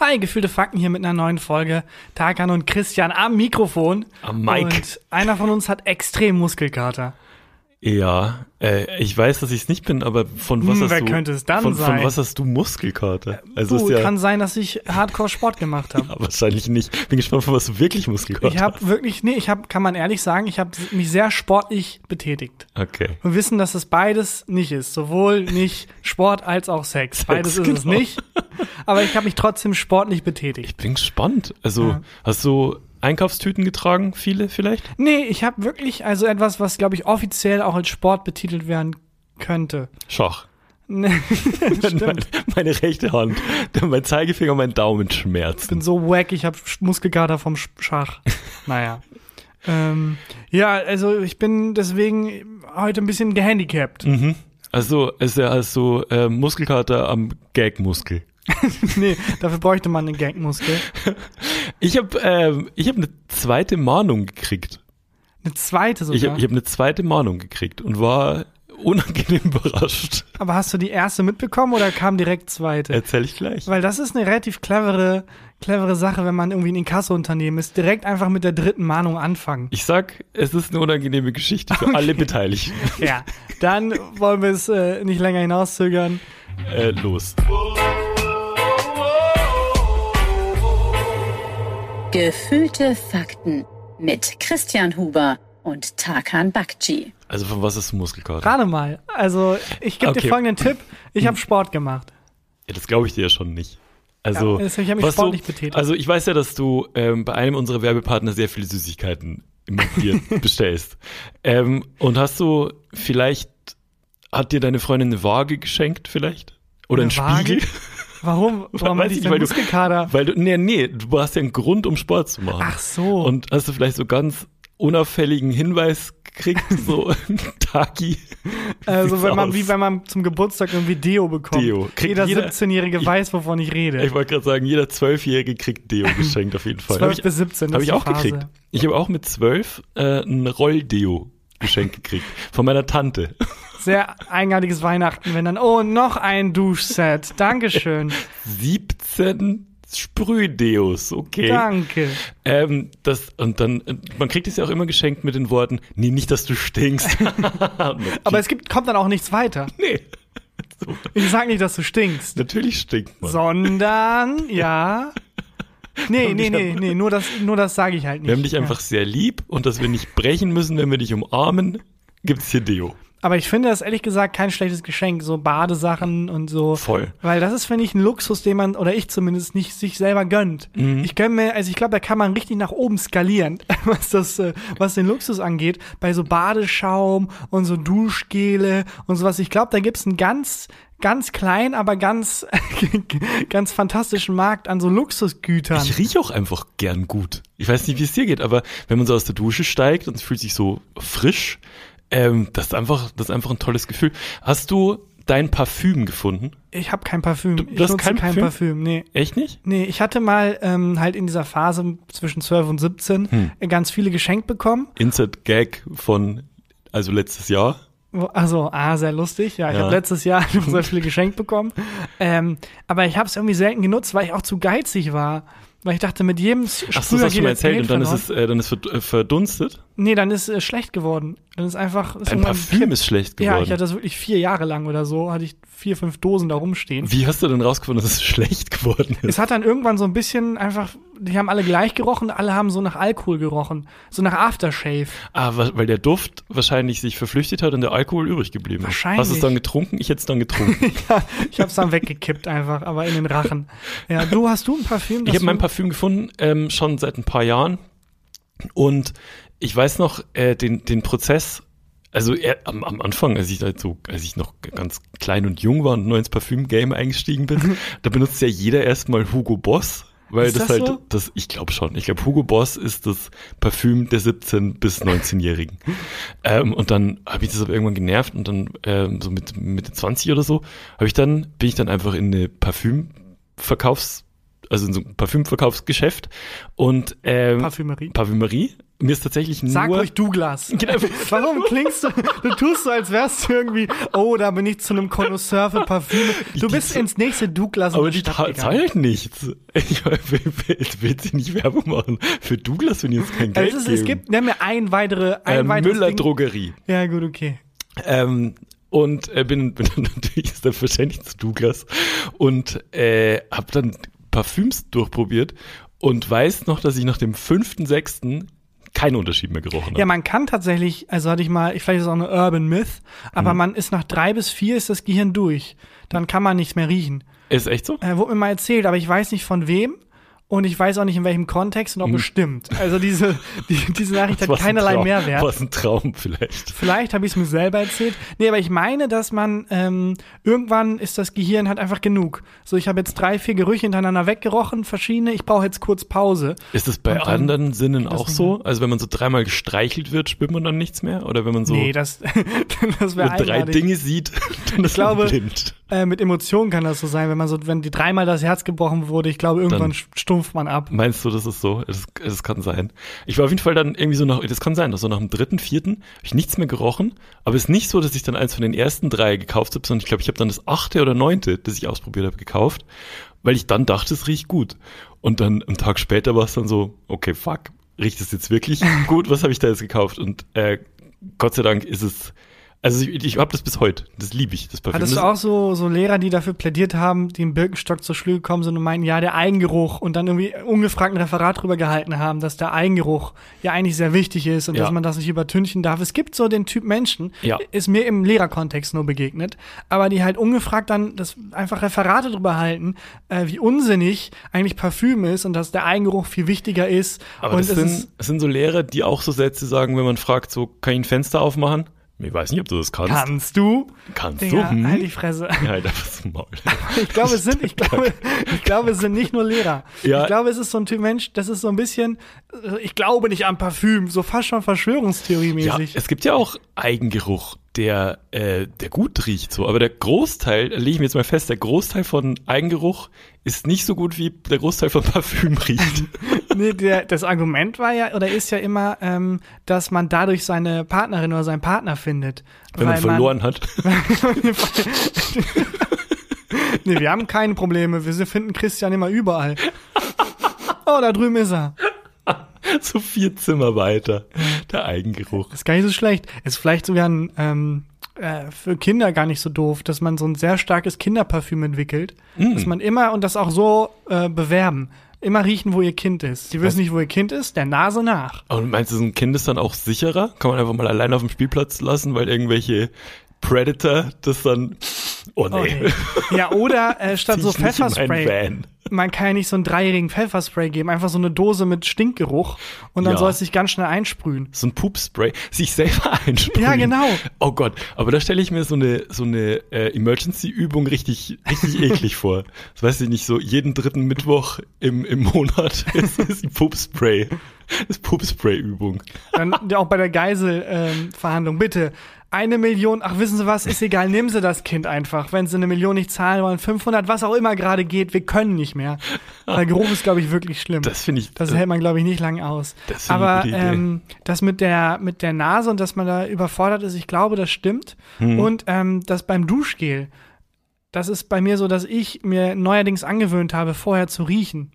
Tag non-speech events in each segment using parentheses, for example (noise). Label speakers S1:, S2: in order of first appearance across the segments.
S1: Hi, gefühlte Fakten hier mit einer neuen Folge. Tarkan und Christian am Mikrofon.
S2: Am Mic.
S1: Und einer von uns hat extrem Muskelkater.
S2: Ja, äh, ich weiß, dass ich es nicht bin, aber von was
S1: Hm,
S2: hast
S1: wer
S2: du?
S1: könnte es dann
S2: von,
S1: sein?
S2: Von was hast du Muskelkater? Also
S1: Puh,
S2: ist ja,
S1: kann sein, dass ich Hardcore Sport gemacht habe. (laughs)
S2: ja, wahrscheinlich nicht. Bin gespannt, von was du wirklich Muskelkater
S1: Ich habe wirklich, nee, ich habe, kann man ehrlich sagen, ich habe mich sehr sportlich betätigt.
S2: Okay.
S1: Wir wissen, dass es beides nicht ist. Sowohl nicht Sport als auch Sex. Beides ist es
S2: genau.
S1: nicht. Aber ich habe mich trotzdem sportlich betätigt.
S2: Ich bin gespannt. Also,
S1: Ja.
S2: hast du Einkaufstüten getragen? Viele vielleicht?
S1: Nee, ich habe wirklich, also etwas, was, glaube ich, offiziell auch als Sport betitelt werden könnte.
S2: Schach.
S1: Nee, (laughs) (laughs)
S2: meine, meine rechte Hand, mein Zeigefinger, mein Daumen schmerzen.
S1: bin so wack, ich habe Muskelkater vom Sch- Schach. Naja. (laughs) ähm, ja, also ich bin deswegen heute ein bisschen gehandicapt.
S2: Mhm. Also, ist ja also äh, Muskelkater am Gagmuskel. (laughs)
S1: nee, dafür bräuchte man einen Gangmuskel. (laughs)
S2: Ich habe ähm, ich hab eine zweite Mahnung gekriegt.
S1: Eine zweite sogar.
S2: Ich habe ich hab eine zweite Mahnung gekriegt und war (laughs) unangenehm überrascht.
S1: Aber hast du die erste mitbekommen oder kam direkt zweite?
S2: Erzähl ich gleich.
S1: Weil das ist eine relativ clevere, clevere Sache, wenn man irgendwie ein Inkasso-Unternehmen ist. Direkt einfach mit der dritten Mahnung anfangen.
S2: Ich sag, es ist eine unangenehme Geschichte für alle Beteiligten.
S1: Ja, dann wollen wir es äh, nicht länger hinauszögern.
S2: Äh, los.
S3: Gefühlte Fakten mit Christian Huber und Tarkan Bakci.
S2: Also von was ist Muskelkater?
S1: Gerade mal. Also, ich gebe
S2: Okay.
S1: dir folgenden Tipp. Ich habe Sport gemacht.
S2: Ja, das glaube ich dir ja schon nicht. Also,
S1: Ja, ich hab mich
S2: was
S1: sportlich
S2: du,
S1: betätigt.
S2: Also ich weiß ja, dass du ähm, bei einem unserer Werbepartner sehr viele Süßigkeiten dir (laughs) bestellst. Ähm, und hast du vielleicht, hat dir deine Freundin eine Waage geschenkt vielleicht? Oder
S1: Eine
S2: einen
S1: Waage?
S2: Spiegel? (laughs)
S1: Warum? (laughs) Warum
S2: Weiß ich
S1: ich
S2: nicht, weil du-
S1: Muskelkater?
S2: Weil du, nee, nee, du hast ja einen Grund, um Sport zu machen.
S1: Ach so.
S2: Und hast du vielleicht so ganz unauffälligen Hinweis gekriegt, (laughs) so Taki.
S1: also, wenn man,
S2: aus?
S1: wie wenn man zum Geburtstag irgendwie Deo bekommt.
S2: Deo. Kriegt
S1: Jeder,
S2: jeder-
S1: 17-Jährige
S2: Ich-
S1: weiß, wovon ich rede.
S2: Ich wollte gerade sagen, jeder Zwölfjährige kriegt Deo (laughs) geschenkt auf jeden Fall.
S1: 12
S2: Hab ich,
S1: bis 17. das
S2: Habe ich auch
S1: Phase.
S2: gekriegt. Ich habe auch mit zwölf äh, ein Rolldeo geschenkt gekriegt. Von meiner Tante.
S1: Sehr eigenartiges Weihnachten, wenn dann, oh, noch ein Duschset. Dankeschön.
S2: 17 Sprühdeos, okay.
S1: Danke.
S2: Ähm, das, und dann, man kriegt es ja auch immer geschenkt mit den Worten, nee, nicht, dass du stinkst. (laughs)
S1: Aber es gibt, kommt dann auch nichts weiter.
S2: nee,
S1: Ich sag nicht, dass du stinkst.
S2: natürlich stinkt man.
S1: Sondern, ja. (laughs) Nee, nee, nee, nee, nur das, nur das sage ich halt nicht.
S2: Wir haben dich
S1: Ja.
S2: einfach sehr lieb und dass wir nicht brechen müssen, wenn wir dich umarmen, gibt's hier Deo.
S1: Aber ich finde das ehrlich gesagt kein schlechtes Geschenk, so Badesachen und so.
S2: Voll.
S1: Weil das ist, finde ich, ein Luxus, den man, oder ich zumindest, nicht sich selber gönnt.
S2: Mhm.
S1: Ich gönn mir, also ich glaube, da kann man richtig nach oben skalieren, (laughs) was das, äh, was den Luxus angeht. Bei so Badeschaum und so Duschgele und sowas. Ich glaube, da gibt's einen ganz, ganz kleinen, aber ganz, (laughs) ganz fantastischen Markt an so Luxusgütern.
S2: Ich rieche auch einfach gern gut. Ich weiß nicht, wie es dir geht, aber wenn man so aus der Dusche steigt und es fühlt sich so frisch, ähm, das ist einfach, das ist einfach ein tolles Gefühl. Hast du dein Parfüm gefunden?
S1: Ich habe kein Parfüm.
S2: Du-
S1: ich
S2: du hast kein
S1: kein
S2: Parfüm?
S1: Parfüm, nee.
S2: Echt nicht?
S1: Nee, ich hatte mal ähm, halt in dieser Phase zwischen 12 und 17
S2: Hm.
S1: ganz viele geschenkt bekommen.
S2: Insert Gag von, also letztes Jahr.
S1: Also, ah, sehr lustig. Ja, ich
S2: Ja.
S1: habe letztes Jahr (laughs) sehr viele geschenkt bekommen. Ähm, aber ich habe es irgendwie selten genutzt, weil ich auch zu geizig war. Weil ich dachte, mit jedem
S2: Ach so,
S1: Sprüher
S2: das hast du mir erzählt und dann ist es, äh, dann ist verd- verdunstet.
S1: Nee, dann ist es schlecht geworden. Dann ist einfach. Ist
S2: Dein Parfüm
S1: gekippt.
S2: ist schlecht
S1: Ja,
S2: geworden.
S1: ich hatte das wirklich vier Jahre lang oder so, hatte ich vier, fünf Dosen da rumstehen.
S2: Wie hast du denn rausgefunden, dass es (laughs) schlecht geworden ist?
S1: Es hat dann irgendwann so ein bisschen einfach, die haben alle gleich gerochen, alle haben so nach Alkohol gerochen. So nach Aftershave.
S2: Ah, weil der Duft wahrscheinlich sich verflüchtigt hat und der Alkohol übrig geblieben ist.
S1: Wahrscheinlich.
S2: Hast du es dann getrunken? Ich hätte es dann getrunken. (laughs)
S1: ja, ich hab's dann weggekippt einfach, aber in den Rachen. Ja, du hast du ein Parfüm?
S2: Ich habe mein Parfüm gefunden, ähm, schon seit ein paar Jahren. Und ich weiß noch, äh, den, den Prozess, also er, am, am Anfang, als ich halt so, als ich noch ganz klein und jung war und neu ins Parfüm-Game eingestiegen bin, (laughs) da benutzt ja jeder erstmal Hugo Boss. Weil das,
S1: das
S2: halt,
S1: so?
S2: das, ich glaube schon. Ich glaube, Hugo Boss ist das Parfüm der 17- bis 19-Jährigen. (laughs) ähm, und dann habe ich das aber irgendwann genervt und dann ähm, so mit Mitte 20 oder so, habe ich dann, bin ich dann einfach in eine Parfümverkaufs- also in so ein Parfümverkaufsgeschäft und ähm,
S1: Parfümerie.
S2: Parfümerie mir ist tatsächlich
S1: Sag
S2: nur.
S1: ruhig Douglas. (laughs)
S2: Genau. (laughs)
S1: Warum klingst du, du tust so, als wärst du irgendwie, oh, da bin ich zu einem Connoisseur für Parfüme. Du
S2: Die-
S1: bist ins nächste Douglas
S2: aber
S1: die
S2: zahlen nichts. Ich (laughs) will, sie nicht Werbung machen für Douglas, wenn die uns kein Geld
S1: Es, ist,
S2: geben.
S1: es gibt, nenn mir ein weitere, ein
S2: äh,
S1: weiteres
S2: Müller
S1: Ding.
S2: Drogerie.
S1: Ja, gut, okay.
S2: Ähm, und äh, bin, bin dann natürlich selbstverständlich zu Douglas und äh, habe dann Parfüms durchprobiert und weiß noch, dass ich nach dem fünften, sechsten keinen Unterschied mehr gerochen habe.
S1: Ja, man kann tatsächlich, also hatte ich mal, ich vielleicht ist es auch eine Urban Myth, aber
S2: Mhm.
S1: man ist nach drei bis vier ist das Gehirn durch. Dann kann man nichts mehr riechen.
S2: Ist echt so?
S1: Äh, wurde mir mal erzählt, aber ich weiß nicht von wem. Und ich weiß auch nicht in welchem Kontext und ob es stimmt. Also diese, die, diese Nachricht hat
S2: Mhm.
S1: Keinerlei
S2: Traum-
S1: Mehrwert.
S2: Was ein Traum vielleicht.
S1: Vielleicht habe ich es mir selber erzählt. Nee, aber ich meine, dass man ähm, irgendwann ist das Gehirn halt einfach genug. So, ich habe jetzt drei, vier Gerüche hintereinander weggerochen, verschiedene. Ich brauche jetzt kurz Pause.
S2: Ist es bei anderen Sinnen
S1: das
S2: auch so? Also wenn man so dreimal gestreichelt wird, spürt man dann nichts mehr? Oder wenn man so
S1: nee, das, (laughs) das wäre
S2: drei. Dinge sieht, (laughs) dann ist
S1: glaube,
S2: man blind.
S1: Äh, mit Emotionen kann das so sein, wenn man so, wenn die dreimal das Herz gebrochen wurde, ich glaube, irgendwann
S2: Dann-
S1: stumpft man ab.
S2: Meinst du, das ist so? Das, das kann sein. Ich war auf jeden Fall dann irgendwie so nach, das kann sein, dass so nach dem dritten, vierten habe ich nichts mehr gerochen. Aber es ist nicht so, dass ich dann eins von den ersten drei gekauft habe, sondern ich glaube, ich habe dann das achte oder neunte, das ich ausprobiert habe, gekauft, weil ich dann dachte, es riecht gut. Und dann einen Tag später war es dann so, okay, fuck, riecht es jetzt wirklich (laughs) gut? Was habe ich da jetzt gekauft? Und äh, Gott sei Dank ist es, also ich, ich habe das bis heute. Das liebe ich, das Parfüm.
S1: Hattest du auch so, so Lehrer, die dafür plädiert haben, die im Birkenstock zur Schule gekommen sind und meinten, ja, der Eigengeruch und dann irgendwie ungefragt ein Referat drüber gehalten haben, dass der Eigengeruch ja eigentlich sehr wichtig ist und
S2: Ja.
S1: dass man das nicht übertünchen darf. Es gibt so den Typ Menschen,
S2: Ja.
S1: ist mir im Lehrerkontext nur begegnet, aber die halt ungefragt dann das einfach Referate drüber halten, äh, wie unsinnig eigentlich Parfüm ist und dass der Eigengeruch viel wichtiger ist.
S2: Aber das
S1: es
S2: sind, das sind so Lehrer, die auch so Sätze sagen, wenn man fragt, so, kann ich ein Fenster aufmachen? Ich weiß nicht, ob du das kannst.
S1: kannst du?
S2: Kannst
S1: Digga,
S2: du? Hm?
S1: halt die Fresse. (laughs)
S2: Ja, halt einfach das Maul. (laughs)
S1: Ich glaube, es sind, ich glaube, (laughs) ich glaube, es sind nicht nur Lehrer.
S2: Ja.
S1: Ich glaube, es ist so ein Typ Mensch, das ist so ein bisschen, ich glaube nicht an Parfüm, so fast schon
S2: Ja,
S1: Verschwörungstheorie-mäßig.
S2: es gibt ja auch Eigengeruch, der, äh, der gut riecht, so. Aber der Großteil, lege ich mir jetzt mal fest, der Großteil von Eigengeruch ist nicht so gut, wie der Großteil von Parfüm riecht. (laughs)
S1: nee, der, das Argument war ja, oder ist ja immer, ähm, dass man dadurch seine Partnerin oder seinen Partner findet.
S2: wenn man verloren hat. (laughs)
S1: nee, wir haben keine Probleme, wir finden Christian immer überall. (laughs) Oh, da drüben ist er. (laughs)
S2: so vier Zimmer weiter. Der Eigengeruch.
S1: Ist gar nicht so schlecht. Ist vielleicht sogar ein, ähm, äh, für Kinder gar nicht so doof, dass man so ein sehr starkes Kinderparfüm entwickelt.
S2: Mm.
S1: Dass man immer und das auch so äh, bewerben. Immer riechen, wo ihr Kind ist. Sie
S2: Was?
S1: wissen nicht, wo ihr Kind ist, der Nase nach.
S2: Und meinst du, so ein Kind ist dann auch sicherer? Kann man einfach mal allein auf dem Spielplatz lassen, weil irgendwelche Predator das dann. Oh nee.
S1: Oh, nee. Ja, oder äh, (laughs) statt so Pfefferspray. Man kann ja nicht so einen dreijährigen Pfefferspray geben, einfach so eine Dose mit Stinkgeruch und dann
S2: Ja.
S1: soll es sich ganz schnell einsprühen.
S2: So ein Pupspray, sich selber einsprühen.
S1: Ja, genau.
S2: Oh Gott, aber da stelle ich mir so eine so eine äh, Emergency-Übung richtig richtig (laughs) eklig vor. Das weiß ich nicht, so jeden dritten Mittwoch im, im Monat (laughs) ist, ist die Pupspray, ist Pupspray-Übung.
S1: Dann auch bei der Geiselverhandlung. Ähm. Bitte, eine Million, ach wissen Sie was, ist egal, nehmen Sie das Kind einfach. Wenn Sie eine Million nicht zahlen wollen, 500, was auch immer gerade geht, wir können nicht mehr. Der Geruch ist, glaube ich, wirklich schlimm.
S2: Das finde ich.
S1: Das hält man, glaube ich, nicht lange aus.
S2: Das
S1: Aber ähm, das mit der, mit der Nase und dass man da überfordert ist, ich glaube, das stimmt.
S2: Hm.
S1: Und ähm, das beim Duschgel, das ist bei mir so, dass ich mir neuerdings angewöhnt habe, vorher zu riechen.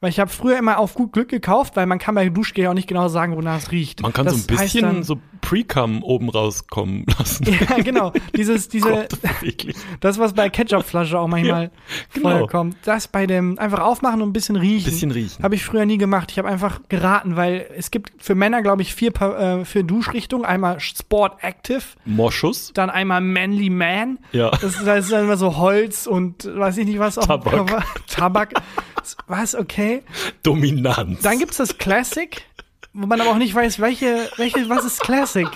S1: Weil ich habe früher immer auf gut Glück gekauft, weil man kann bei Duschgel auch nicht genau sagen, wonach es riecht.
S2: Man kann
S1: das
S2: so ein bisschen
S1: dann-
S2: so Pre-Cum oben rauskommen (laughs) lassen.
S1: Ja, genau. Dieses, (laughs) diese,
S2: Gott, das
S1: was bei Ketchupflasche auch manchmal
S2: Ja, genau.
S1: vorkommt. Das bei dem einfach aufmachen und ein bisschen riechen.
S2: Bisschen riechen.
S1: Habe ich früher nie gemacht. Ich habe einfach geraten, weil es gibt für Männer, glaube ich, vier, äh, vier Duschrichtungen. Einmal Sport Active,
S2: Moschus.
S1: dann einmal Manly Man.
S2: Ja.
S1: Das, das ist dann immer so Holz und weiß ich nicht was.
S2: Tabak.
S1: Tabak. Was, okay.
S2: Dominanz.
S1: Dann gibt's das Classic, wo man aber auch nicht weiß, welche, welche, was ist Classic?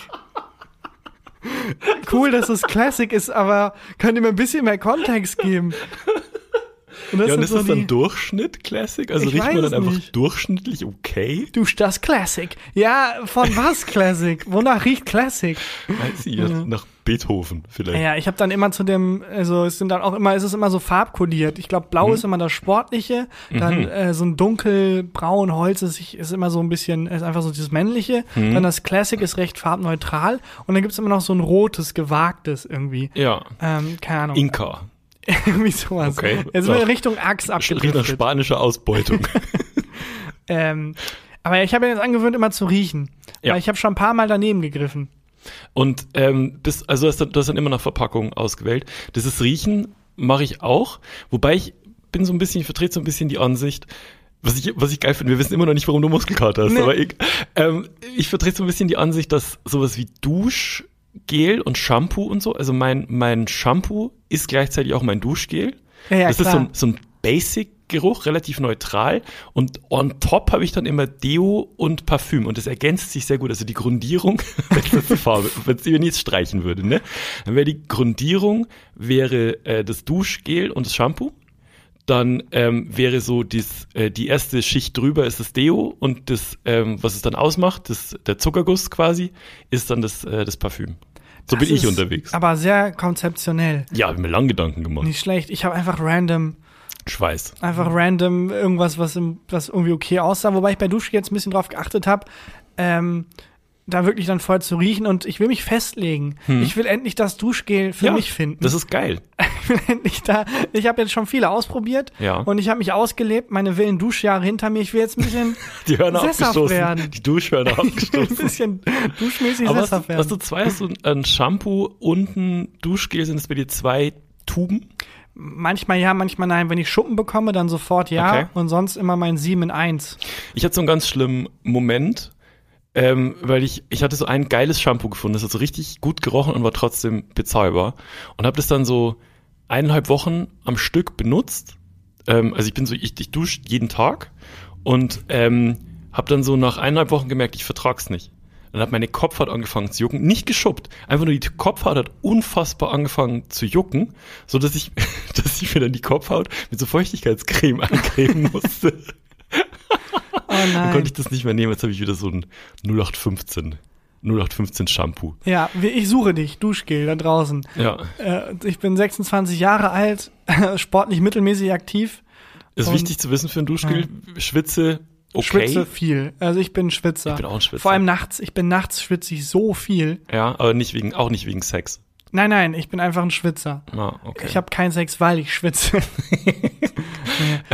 S1: Cool, dass es Classic ist, aber könnt ihr mir ein bisschen mehr Kontext geben? Und das
S2: ja, und ist
S1: so
S2: das dann Durchschnitt Classic? Also
S1: Ich
S2: riecht man dann einfach
S1: nicht.
S2: durchschnittlich okay?
S1: Du, das Classic. Ja, von was Classic? Wonach riecht Classic?
S2: Weiß ich, ja. nach Beethoven vielleicht.
S1: Ja, ich habe dann immer zu dem, also es sind dann auch immer, es ist immer so farbkodiert. Ich glaube, blau ist immer das Sportliche, dann äh, so ein dunkelbraun Holz ist, ist immer so ein bisschen, ist einfach so dieses Männliche. Dann das Classic ist recht farbneutral und dann gibt's immer noch so ein rotes, gewagtes irgendwie.
S2: Ja.
S1: Ähm, keine Ahnung.
S2: Inka. (laughs)
S1: irgendwie sowas.
S2: Okay.
S1: Jetzt sind wir Richtung Axt
S2: Riecht nach
S1: abgedriftet.
S2: spanischer Ausbeutung. (laughs)
S1: Ähm, aber ich habe mir jetzt angewöhnt, immer zu riechen.
S2: Ja.
S1: Weil ich habe schon ein paar Mal daneben gegriffen.
S2: Und ähm, das, also das, das dann immer nach Verpackung ausgewählt. Das ist Riechen mache ich auch, wobei ich bin so ein bisschen, ich vertrete so ein bisschen die Ansicht, was ich, was ich geil finde, wir wissen immer noch nicht, warum du Muskelkater hast,
S1: Nee.
S2: aber ich, ähm, ich vertrete so ein bisschen die Ansicht, dass sowas wie Duschgel und Shampoo und so, also mein, mein Shampoo ist gleichzeitig auch mein Duschgel.
S1: Ja, ja,
S2: das ist
S1: klar.
S2: so ein, so ein Basic-Geruch, relativ neutral. Und on top habe ich dann immer Deo und Parfüm. Und das ergänzt sich sehr gut. Also die Grundierung, (laughs) wenn das die Farbe, wenn ich jetzt streichen würde, ne? Dann wäre die Grundierung, wäre äh, das Duschgel und das Shampoo. Dann ähm, wäre so dies, äh, die erste Schicht drüber ist das Deo und das, ähm, was es dann ausmacht, das, der Zuckerguss quasi, ist dann das, äh, das Parfüm. So
S1: Das
S2: bin ich unterwegs.
S1: Aber sehr konzeptionell.
S2: Ja, habe mir lang Gedanken gemacht.
S1: Nicht schlecht. Ich habe einfach random,
S2: Schweiß.
S1: einfach random irgendwas, was, im, was irgendwie okay aussah. Wobei ich bei Duschgel jetzt ein bisschen drauf geachtet habe, ähm, da wirklich dann voll zu riechen. Und ich will mich festlegen. Ich will endlich das Duschgel für
S2: Hm. Ja,
S1: mich finden.
S2: Das ist geil. (laughs)
S1: ich will endlich da. Ich habe jetzt schon viele ausprobiert.
S2: Ja.
S1: Und ich habe mich ausgelebt. Meine wilden Duschjahre hinter mir. Ich will jetzt ein bisschen, (laughs)
S2: Die Hörner
S1: Sesshaft
S2: abgestoßen.
S1: werden.
S2: Die Duschhörner (laughs)
S1: ein
S2: abgestoßen.
S1: bisschen duschmäßig
S2: Aber
S1: sesshaft
S2: du, hast
S1: werden.
S2: du zwei, hast du ein Shampoo und ein Duschgel, sind es bei dir zwei Tuben?
S1: Manchmal ja, manchmal nein. Wenn ich Schuppen bekomme, dann sofort ja.
S2: Okay.
S1: Und sonst immer mein 7 in 1.
S2: Ich hatte so einen ganz schlimmen Moment, ähm, weil ich, ich hatte so ein geiles Shampoo gefunden, das hat so richtig gut gerochen und war trotzdem bezahlbar. Und habe das dann so eineinhalb Wochen am Stück benutzt. Ähm, also ich bin so, ich, ich dusche jeden Tag und ähm, habe dann so nach eineinhalb Wochen gemerkt, ich vertrag's nicht. Dann hat meine Kopfhaut angefangen zu jucken, nicht geschuppt, einfach nur die Kopfhaut hat unfassbar angefangen zu jucken, so dass ich, (laughs) dass ich mir dann die Kopfhaut mit so Feuchtigkeitscreme (laughs) eincremen musste. Dann konnte ich das nicht mehr nehmen. Jetzt habe ich wieder so ein 0815. 0815 Shampoo.
S1: Ja, ich suche dich, Duschgel da draußen.
S2: Ja.
S1: Äh, ich bin 26 Jahre alt, (laughs) sportlich mittelmäßig aktiv,
S2: Ist wichtig zu wissen für ein Duschgel. Schwitze, okay.
S1: schwitze viel. Also ich bin Schwitzer.
S2: Ich bin auch ein Schwitzer.
S1: Vor allem nachts. Ich bin nachts schwitze ich so viel.
S2: Ja, aber nicht wegen, auch nicht wegen Sex.
S1: Nein, nein, ich bin einfach ein Schwitzer.
S2: Ah, okay.
S1: Ich habe keinen Sex, weil ich schwitze. (laughs)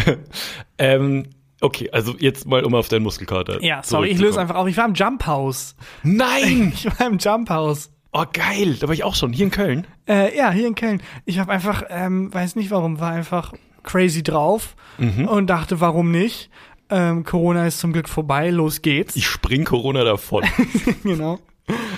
S1: (laughs)
S2: ähm, okay, also jetzt mal um auf deinen Muskelkater.
S1: ja, sorry, ich löse einfach auf. Ich war im Jump House.
S2: Nein! (laughs)
S1: Ich war im Jump House.
S2: Oh, geil. Da war ich auch schon. Hier in Köln.
S1: Äh, ja, hier in Köln. Ich habe einfach, ähm, weiß nicht warum, war einfach crazy drauf
S2: Mhm.
S1: und dachte, warum nicht? Ähm, Corona ist zum Glück vorbei, los geht's.
S2: Ich spring Corona davon. (laughs)
S1: genau.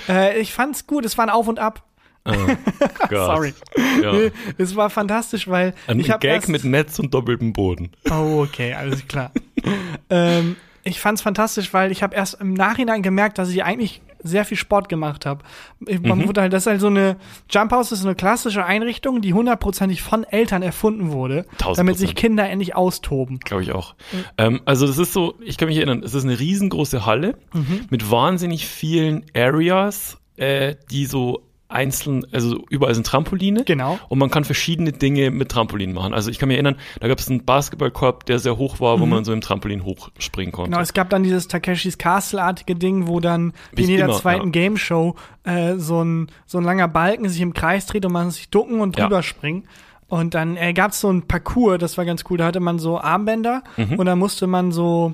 S1: Äh, ich fand's gut, es war ein Auf und Ab. (laughs)
S2: Gott.
S1: Sorry.
S2: Ja.
S1: Nee, es war fantastisch, weil
S2: Ein
S1: ich
S2: Gag
S1: erst,
S2: mit Netz und doppeltem Boden.
S1: Oh, okay, alles klar. (laughs) ähm, ich fand's fantastisch, weil ich habe erst im Nachhinein gemerkt, dass ich eigentlich sehr viel Sport gemacht habe. Man
S2: Mhm.
S1: wurde halt, das ist halt so eine Jump House ist eine klassische Einrichtung, die hundertprozentig von Eltern erfunden wurde,
S2: Tausend
S1: damit sich. Kinder endlich austoben.
S2: Glaube ich auch. Ähm, also das ist so, ich kann mich erinnern, es ist eine riesengroße Halle
S1: Mhm.
S2: mit wahnsinnig vielen Areas, äh, die so einzeln, also überall sind Trampoline.
S1: Genau.
S2: Und man kann verschiedene Dinge mit Trampolin machen. Also ich kann mich erinnern, da gab es einen Basketballkorb, der sehr hoch war, wo man so im Trampolin hochspringen konnte.
S1: Mhm. Genau, es gab dann dieses Takeshis Castle-artige Ding, wo dann wie in jeder
S2: immer,
S1: zweiten
S2: ja.
S1: Game Show äh, so, ein, so ein langer Balken sich im Kreis dreht und man muss sich ducken und
S2: Ja.
S1: drüber springen. Und dann äh, gab es so ein Parcours, das war ganz cool. Da hatte man so Armbänder
S2: Mhm.
S1: und da musste man so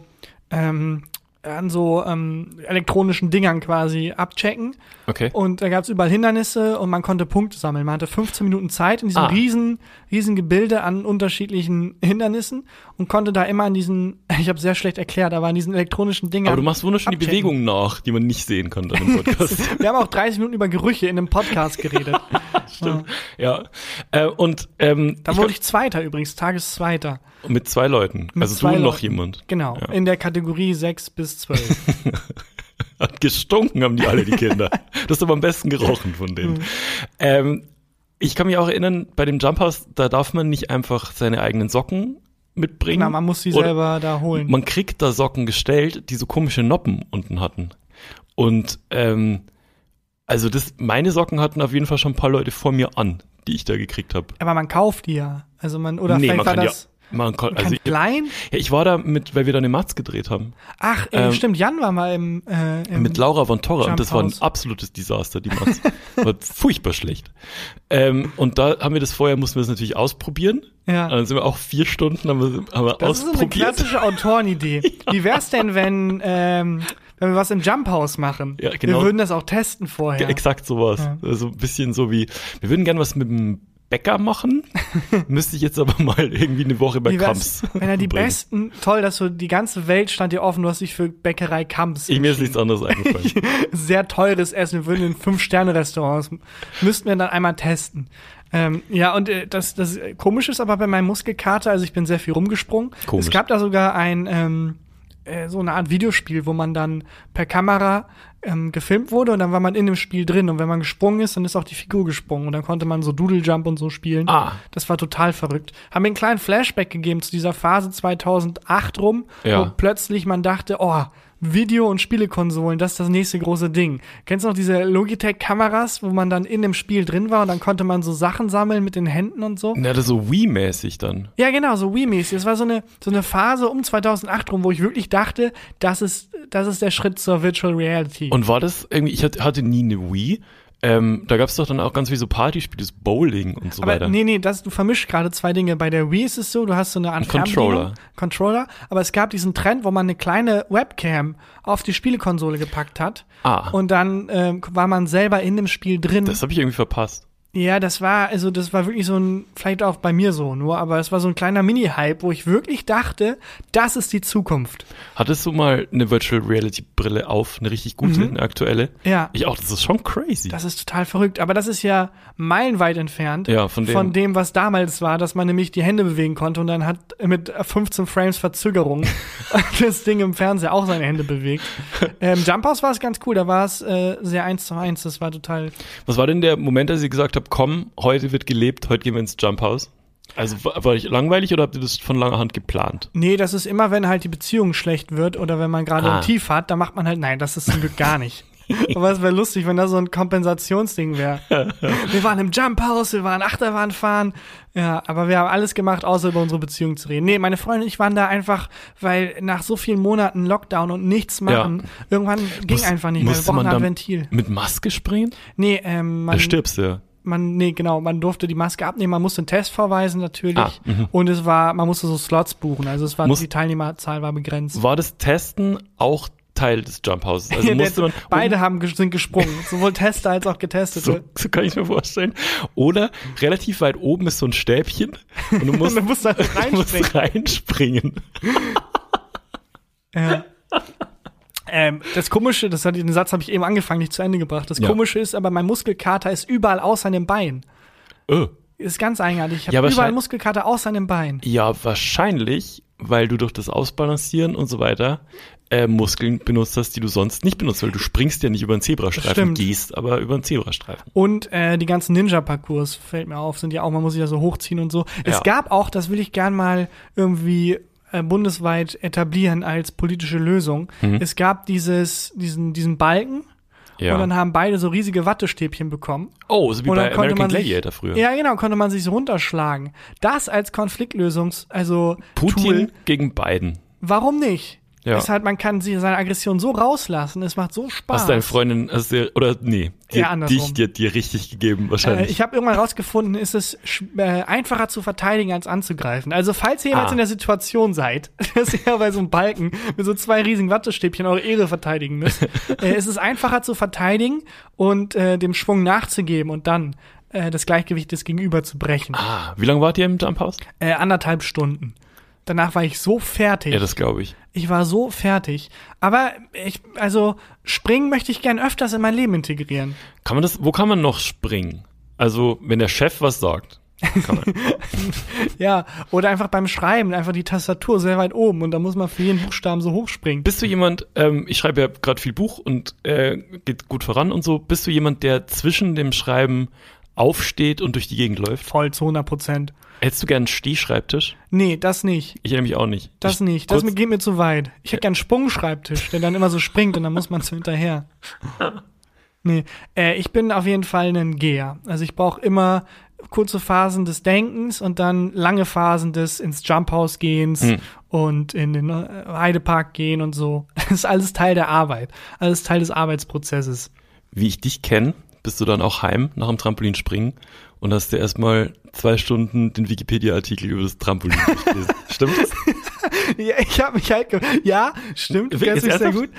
S1: ähm, an so ähm, elektronischen Dingern quasi abchecken.
S2: Okay.
S1: Und da gab es überall Hindernisse und man konnte Punkte sammeln. Man hatte 15 Minuten Zeit in diesem
S2: Ah.
S1: riesen, riesen Gebilde an unterschiedlichen Hindernissen und konnte da immer an diesen, (laughs) ich habe sehr schlecht erklärt, aber an diesen elektronischen Dingern.
S2: Aber du machst wunderschön die. Bewegungen nach, die man nicht sehen dann im (laughs) Podcast.
S1: Wir haben auch 30 Minuten über Gerüche in einem Podcast geredet. (laughs)
S2: Stimmt. Ja. Äh, und ähm,
S1: Da
S2: ich
S1: wurde
S2: glaub,
S1: ich Zweiter übrigens, Tageszweiter.
S2: mit zwei Leuten. also
S1: zwei
S2: du und noch jemand.
S1: Genau,
S2: Ja.
S1: in der Kategorie 6 bis 12.
S2: Hat gestunken haben die alle, die Kinder. Das ist aber am besten gerochen von
S1: Mhm.
S2: denen. Ähm, Ich kann mich auch erinnern, bei dem Jump House, da darf man nicht einfach seine eigenen Socken mitbringen.
S1: Na, man muss sie
S2: Oder
S1: selber da holen.
S2: Man kriegt da Socken gestellt, die so komische Noppen unten hatten. Und ähm, also das, meine Socken hatten auf jeden Fall schon ein paar Leute vor mir an, die ich da gekriegt habe.
S1: aber man kauft die ja. Also man, oder
S2: nee,
S1: vielleicht
S2: man
S1: war das.
S2: ja, man kann, also
S1: kann
S2: ich, ja, ich war da mit, weil wir da eine Matz gedreht haben.
S1: Ach, äh,
S2: Ähm,
S1: stimmt, Jan war mal im, äh, im
S2: mit Laura von Torra und das war ein absolutes Desaster, die Matz. war (laughs) furchtbar schlecht. Ähm, und da haben wir das vorher, mussten wir es natürlich ausprobieren.
S1: Ja.
S2: Dann sind wir auch vier Stunden haben wir, haben wir
S1: Das ist so eine
S2: ausprobiert.
S1: klassische Autorenidee. (laughs) Wie wär's denn, wenn, ähm, wenn wir was im Jump House machen?
S2: Ja, genau.
S1: Wir würden das auch testen vorher.
S2: Exakt sowas.
S1: Ja.
S2: Also ein bisschen so wie, wir würden gerne was mit dem Bäcker machen, (laughs) müsste ich jetzt aber mal irgendwie eine Woche bei Kamps.
S1: wenn er die
S2: bringen.
S1: besten, toll, dass du die ganze Welt stand dir offen, du hast dich für Bäckerei Kamps.
S2: Ich, mir ist nichts anderes eingefallen. (laughs)
S1: Sehr teures Essen, wir würden in Fünf-Sterne-Restaurants, müssten wir dann einmal testen. Ähm, ja, und äh, das, das Komische ist aber bei meinem Muskelkater, also ich bin sehr viel rumgesprungen.
S2: Komisch.
S1: Es gab da sogar ein, ähm, äh, so eine Art Videospiel, wo man dann per Kamera ähm, gefilmt wurde und dann war man in dem Spiel drin und wenn man gesprungen ist, dann ist auch die Figur gesprungen und dann konnte man so Doodle Jump und so spielen.
S2: Ah.
S1: Das war total verrückt. Haben mir einen kleinen Flashback gegeben zu dieser Phase 2008 rum,
S2: Ja.
S1: wo plötzlich man dachte, oh, Video- und Spielekonsolen, das ist das nächste große Ding. Kennst du noch diese Logitech-Kameras, wo man dann in dem Spiel drin war und dann konnte man so Sachen sammeln mit den Händen und so?
S2: Na, das ist so Wii-mäßig dann.
S1: Ja, genau, so Wii-mäßig. Es war so eine, so eine Phase um 2008 rum, wo ich wirklich dachte, das ist, das ist der Schritt zur Virtual Reality.
S2: Und war das irgendwie, ich hatte, hatte nie eine Wii. Ähm, da gab es doch dann auch ganz wie so Partyspiele, so Bowling und so
S1: aber
S2: weiter.
S1: nee, nee, das, du vermischst gerade zwei Dinge. Bei der Wii ist es so, du hast so eine Art
S2: Controller.
S1: Controller, aber es gab diesen Trend, wo man eine kleine Webcam auf die Spielekonsole gepackt hat.
S2: Ah.
S1: Und dann ähm, war man selber in dem Spiel drin.
S2: Das habe ich irgendwie verpasst.
S1: Ja, das war, also das war wirklich so ein, vielleicht auch bei mir so nur, aber es war so ein kleiner Mini-Hype, wo ich wirklich dachte, das ist die Zukunft.
S2: Hattest du mal eine Virtual Reality Brille auf, eine richtig gute, eine aktuelle?
S1: Mhm. Ja.
S2: Ich auch, das ist schon crazy.
S1: Das ist total verrückt, aber das ist ja meilenweit entfernt
S2: Ja, von dem-
S1: was damals war, dass man nämlich die Hände bewegen konnte und dann hat mit 15 Frames Verzögerung (laughs) (laughs) das Ding im Fernseher auch seine Hände bewegt. ähm, Jump House war es ganz cool, da war es äh, sehr eins zu eins, das war total
S2: Was war denn der Moment, als ihr gesagt habt, komm, heute wird gelebt, heute gehen wir ins Jump House? Also war, war ich langweilig oder habt ihr das von langer Hand geplant?
S1: Nee, das ist immer, wenn halt die Beziehung schlecht wird oder wenn man gerade
S2: Ah.
S1: ein Tief hat, da macht man halt, nein, das ist zum Glück gar nicht. (laughs) Aber es wäre lustig, wenn das so ein Kompensationsding wäre. (laughs) Wir waren im Jump House, wir waren Achterbahn fahren. Ja, aber wir haben alles gemacht, außer über unsere Beziehung zu reden. Nee, meine Freundin und ich waren da einfach, weil nach so vielen Monaten Lockdown und nichts machen, irgendwann ging
S2: Muss-
S1: einfach nicht mehr. Wir brauchen ein
S2: dann
S1: Ventil.
S2: Mit Maske springen?
S1: Nee, ähm, man,
S2: Da stirbst du ja.
S1: Man, nee, genau, man durfte die Maske abnehmen, man musste einen Test vorweisen natürlich.
S2: Ah, mhm.
S1: und es war, man musste so Slots buchen. Also es war,
S2: Muss-
S1: die Teilnehmerzahl war begrenzt.
S2: War das Testen auch Teil des Jump Houses? Also (laughs) musste man
S1: beide haben, sind gesprungen, sowohl Tester als auch Getestete.
S2: so, so kann ich mir vorstellen. Oder relativ weit oben ist so ein Stäbchen und du musst, (laughs)
S1: Und du musst da (laughs)
S2: du musst reinspringen.
S1: Ja. Ähm, das Komische, das hat, den Satz habe ich eben angefangen, nicht zu Ende gebracht. Das
S2: Ja.
S1: Komische ist aber, mein Muskelkater ist überall außer dem Bein.
S2: Oh.
S1: Ist ganz eigenartig. Ich habe
S2: Ja,
S1: überall Muskelkater außer dem Bein.
S2: Ja, wahrscheinlich, weil du durch das Ausbalancieren und so weiter äh, Muskeln benutzt hast, die du sonst nicht benutzt, weil du springst ja nicht über einen Zebrastreifen, gehst aber über einen Zebrastreifen.
S1: Und äh, die ganzen Ninja-Parcours, fällt mir auf, sind ja auch, man muss sich ja so hochziehen und so. Es
S2: Ja.
S1: gab auch, das will ich gern mal irgendwie äh, bundesweit etablieren als politische Lösung.
S2: Mhm.
S1: Es gab dieses, diesen, diesen Balken
S2: Ja.
S1: und dann haben beide so riesige Wattestäbchen bekommen.
S2: oh, so wie bei American
S1: sich-
S2: Gladiator früher.
S1: Ja, genau, konnte man sich so runterschlagen. Das als Konfliktlösungs, also
S2: Putin
S1: Tool,
S2: gegen Biden.
S1: warum nicht?
S2: Ja.
S1: Ist halt, man kann sich seine Aggression so rauslassen, es macht so Spaß.
S2: Hast deine Freundin, hast du, oder nee, die,
S1: Ja,
S2: dich, hat dir richtig gegeben
S1: Äh,
S2: wahrscheinlich.
S1: ich habe irgendwann rausgefunden, ist es äh, einfacher zu verteidigen als anzugreifen. Also falls ihr jemals
S2: Ah.
S1: in der Situation seid, (laughs) dass ihr bei so einem Balken mit so zwei riesigen Wattestäbchen eure Ehre verteidigen müsst, (laughs) äh, ist es einfacher zu verteidigen und äh, dem Schwung nachzugeben und dann äh, das Gleichgewicht des Gegenüber zu brechen.
S2: ah, wie lange wart ihr im Jump House?
S1: Äh, anderthalb Stunden. Danach war ich so fertig.
S2: Ja, das glaube ich.
S1: Ich war so fertig. Aber ich, also, springen möchte ich gern öfters in mein Leben integrieren.
S2: Kann man das, wo kann man noch springen? Also, wenn der Chef was sagt. Kann man. (laughs)
S1: Ja, oder einfach beim Schreiben, einfach die Tastatur sehr weit oben und da muss man für jeden Buchstaben so hochspringen.
S2: Bist du jemand, ähm, ich schreibe ja gerade viel Buch und äh, geht gut voran und so, bist du jemand, der zwischen dem Schreiben aufsteht und durch die Gegend läuft?
S1: Voll zu 100 Prozent.
S2: Hättest du gern einen Stehschreibtisch?
S1: Nee, das nicht.
S2: Ich nämlich auch nicht.
S1: Das
S2: ich,
S1: nicht. Das geht mir zu weit. Ich hätte gern einen Sprungschreibtisch, der dann immer so springt und dann muss man so hinterher. (laughs) Nee, äh, ich bin auf jeden Fall ein Geher. Also ich brauche immer kurze Phasen des Denkens und dann lange Phasen des ins Jumphouse gehens
S2: Hm.
S1: und in den äh, Heidepark gehen und so. (laughs) Das ist alles Teil der Arbeit. Alles Teil des Arbeitsprozesses.
S2: wie ich dich kenne, bist du dann auch heim nach dem Trampolinspringen und hast dir erstmal zwei Stunden den Wikipedia-Artikel über das Trampolin durchgelesen. (laughs) Stimmt das?
S1: Ja, ich habe mich halt, ja, stimmt, mich sehr
S2: ernsthaft?
S1: gut.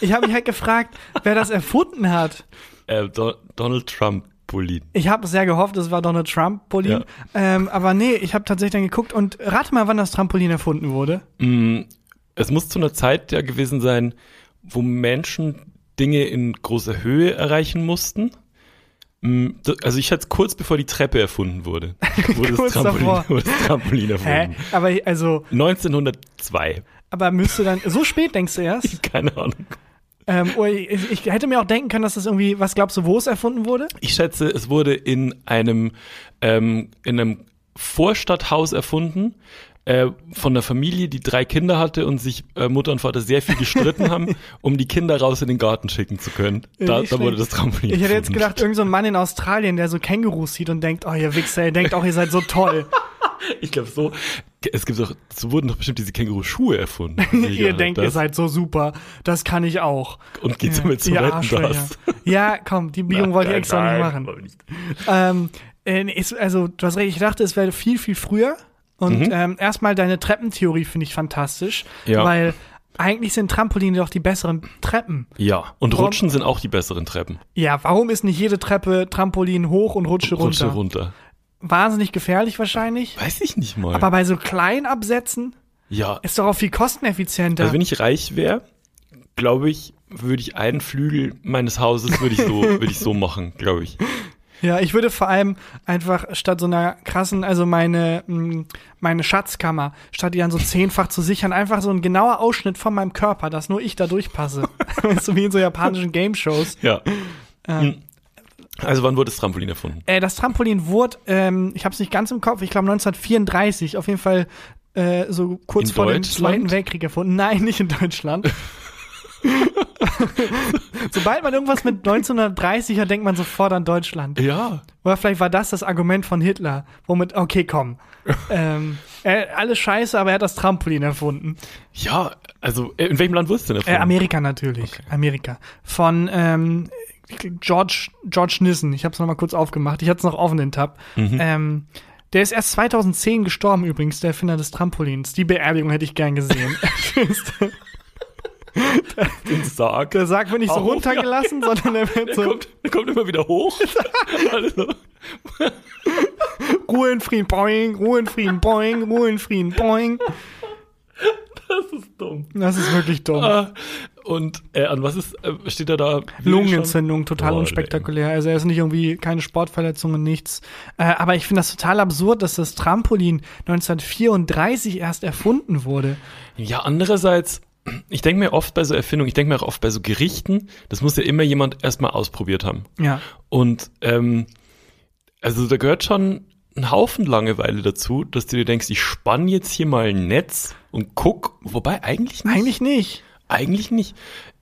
S1: Ich habe mich halt gefragt, wer das erfunden hat.
S2: Äh, Do Donald Trumpolin.
S1: Ich habe sehr gehofft, es war Donald Trump, Polin.
S2: Ja.
S1: Ähm, aber nee, ich habe tatsächlich dann geguckt und rate mal, wann das Trampolin erfunden wurde.
S2: Mm, Es muss zu einer Zeit ja gewesen sein, wo Menschen Dinge in großer Höhe erreichen mussten. Mm, Also ich hatte kurz bevor die Treppe erfunden wurde, (laughs) wurde, das,
S1: Kurz
S2: Trampolin,
S1: davor. (laughs)
S2: wurde das Trampolin
S1: Hä?
S2: erfunden.
S1: Aber also,
S2: 1902.
S1: aber müsste dann so spät denkst du erst? (laughs)
S2: Keine Ahnung.
S1: ähm, oder ich, ich hätte mir auch denken können, dass das irgendwie, was glaubst du, wo es erfunden wurde?
S2: Ich schätze, es wurde in einem, ähm, in einem Vorstadthaus erfunden, äh, von einer Familie, die drei Kinder hatte und sich äh, Mutter und Vater sehr viel gestritten (laughs) haben, um die Kinder raus in den Garten schicken zu können.
S1: Ja,
S2: Da, da wurde das Trampolin
S1: Ich hätte jetzt gedacht, irgend so ein Mann in Australien, der so Kängurus sieht und denkt, oh, ihr Wichser, ihr denkt auch, ihr seid so toll. (laughs)
S2: Ich glaube so, es gibt doch, so wurden doch bestimmt diese Känguru-Schuhe erfunden. (laughs)
S1: ihr denkt, ihr
S2: das,
S1: seid so super. Das kann ich auch.
S2: Und geht damit
S1: Ihr
S2: Wetten,
S1: Arschlöcher.
S2: das.
S1: Ja, komm, die Biegung wollte ich extra
S2: nein,
S1: nicht machen.
S2: nicht.
S1: Ähm, äh, ist, also, du hast recht, ich dachte, es wäre viel, viel früher. Und ähm, erstmal deine Treppentheorie finde ich fantastisch,
S2: Ja.
S1: weil eigentlich sind Trampoline doch die besseren Treppen.
S2: Ja, und
S1: Warum-
S2: Rutschen sind auch die besseren Treppen.
S1: Ja, warum ist nicht jede Treppe Trampolin hoch und Rutsche runter?
S2: Rutsche runter.
S1: Wahnsinnig gefährlich wahrscheinlich.
S2: Weiß ich nicht mal.
S1: Aber bei so kleinen Absätzen
S2: ja,
S1: ist doch auch viel kosteneffizienter.
S2: Also wenn ich reich wäre, glaube ich, würde ich einen Flügel meines Hauses würde ich so (laughs) würde ich so machen, glaube ich.
S1: Ja, ich würde vor allem einfach statt so einer krassen, also meine, mh, meine Schatzkammer, statt die dann so zehnfach zu sichern, einfach so ein genauer Ausschnitt von meinem Körper, dass nur ich da durchpasse. (laughs) so wie in so japanischen Game-Shows.
S2: Ja.
S1: Ähm,
S2: Hm. Also wann wurde das Trampolin erfunden?
S1: Äh, das Trampolin wurde, ähm, ich habe es nicht ganz im Kopf, ich glaube 1934, auf jeden Fall äh, so kurz
S2: In
S1: vor dem? Zweiten Weltkrieg erfunden. Nein, nicht in Deutschland. (laughs) (laughs) Sobald man irgendwas mit 1930 hat, denkt man sofort an Deutschland.
S2: Ja.
S1: Oder vielleicht war das das Argument von Hitler, womit, okay, komm. (laughs) ähm, er, alles scheiße, aber er hat das Trampolin erfunden.
S2: Ja, also äh, in welchem Land wurde es denn
S1: Äh? Amerika natürlich. Amerika. Von ähm, George, George Nissen. Ich habe es nochmal kurz aufgemacht. Ich hatte es noch offen, den Tab.
S2: Mhm.
S1: Ähm, der ist erst 2010 gestorben übrigens, der Erfinder des Trampolins. Die Beerdigung hätte ich gern gesehen. (laughs)
S2: Den Sarg.
S1: der Sarg wird nicht so runtergelassen, sondern er wird
S2: Der
S1: so
S2: kommt, der kommt immer wieder hoch. (laughs) also,
S1: Ruhe in Frieden, boing, Ruhe in Frieden, boing, Ruhe in Frieden, boing.
S2: das ist dumm.
S1: Das ist wirklich dumm.
S2: Ah, Und äh, an was ist, äh, steht er da?
S1: Lungenentzündung, total
S2: Oh,
S1: unspektakulär. Also er ist nicht irgendwie keine Sportverletzungen, nichts. Äh, aber ich finde das total absurd, dass das Trampolin 1934 erst erfunden wurde.
S2: Ja, andererseits, ich denke mir oft bei so Erfindungen, ich denke mir auch oft bei so Gerichten, das muss ja immer jemand erstmal ausprobiert haben.
S1: Ja.
S2: Und ähm, also da gehört schon ein Haufen Langeweile dazu, dass du dir denkst, ich spann jetzt hier mal ein Netz und guck, wobei eigentlich nicht.
S1: Eigentlich nicht.
S2: Eigentlich nicht.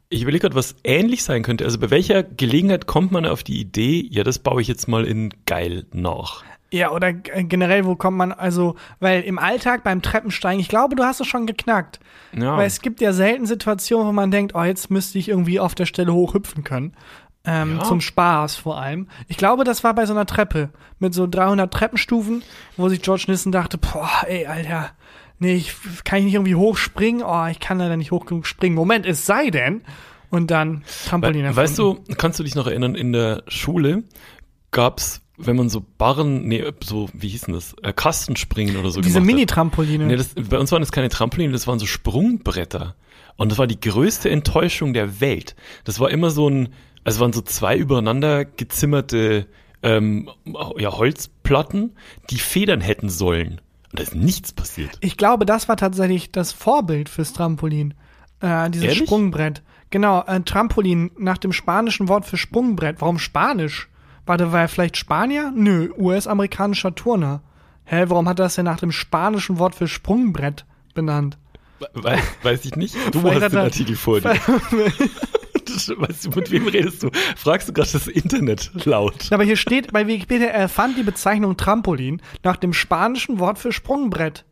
S2: Ich überlege gerade, was ähnlich sein könnte. Also bei welcher Gelegenheit kommt man auf die Idee, ja, das baue ich jetzt mal in geil nach?
S1: Ja, oder äh, generell, wo kommt man, also, weil im Alltag beim Treppensteigen, ich glaube, du hast es schon geknackt.
S2: Ja.
S1: Weil es gibt ja selten Situationen, wo man denkt, oh, jetzt müsste ich irgendwie auf der Stelle hochhüpfen können. Ähm,
S2: Ja.
S1: Zum Spaß vor allem. Ich glaube, das war bei so einer Treppe mit so 300 Treppenstufen, wo sich George Nissen dachte, boah, ey, Alter, nee, ich, kann ich nicht irgendwie hochspringen? Oh, ich kann leider nicht hoch genug springen. Moment, es sei denn. Und dann Trampolin
S2: We weißt du, kannst du dich noch erinnern, in der Schule gab's, wenn man so Barren, nee, so, wie hieß denn das, äh, Kastenspringen oder so
S1: Diese. Mini-Trampoline.
S2: Nee, das, bei uns waren das keine Trampoline, das waren so Sprungbretter. Und das war die größte Enttäuschung der Welt. Das war immer so ein, also waren so zwei übereinander gezimmerte ähm, ja, Holzplatten, die Federn hätten sollen. Und da ist nichts passiert.
S1: Ich glaube, das war tatsächlich das Vorbild fürs Trampolin. Äh, dieses
S2: Ehrlich?
S1: Sprungbrett. Genau, äh, Trampolin nach dem spanischen Wort für Sprungbrett. Warum Spanisch? Warte, war er vielleicht Spanier? Nö, US-amerikanischer Turner. Hä, warum hat er das denn nach dem spanischen Wort für Sprungbrett benannt?
S2: Weiß, weiß ich nicht. Du hast den Artikel vor dir. (laughs) Weißt du, mit wem redest du? Fragst du gerade das Internet laut?
S1: Aber hier steht bei Wikipedia, er fand die Bezeichnung Trampolin nach dem spanischen Wort für Sprungbrett.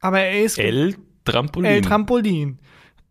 S1: Aber er ist
S2: El Trampolin.
S1: El Trampolin.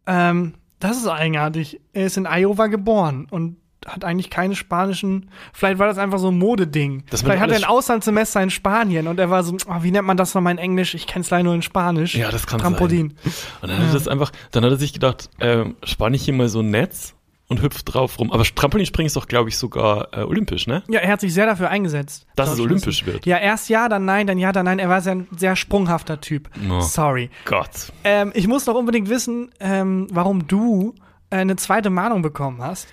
S1: Ähm, das ist eigenartig. Er ist in Iowa geboren und hat eigentlich keine spanischen. Vielleicht war das einfach so ein Modeding. Vielleicht hat er ein Auslandssemester in Spanien und er war so, oh, wie nennt man das nochmal in Englisch? Ich kenne es leider nur in Spanisch.
S2: Ja, das kann
S1: Trampolin.
S2: Und dann hat er das einfach, dann hat er sich gedacht, ähm, spann ich hier mal so ein Netz und hüpf drauf rum. Aber Trampolinspringen ist doch, glaube ich, sogar äh, olympisch, ne?
S1: Ja, er hat sich sehr dafür eingesetzt.
S2: Dass es olympisch wird.
S1: Ja, erst ja, dann nein, dann ja, dann nein. Er war sehr, ein sehr sprunghafter Typ.
S2: Oh.
S1: Sorry.
S2: Gott.
S1: Ähm, ich muss noch unbedingt wissen, ähm, warum du äh, eine zweite Mahnung bekommen hast.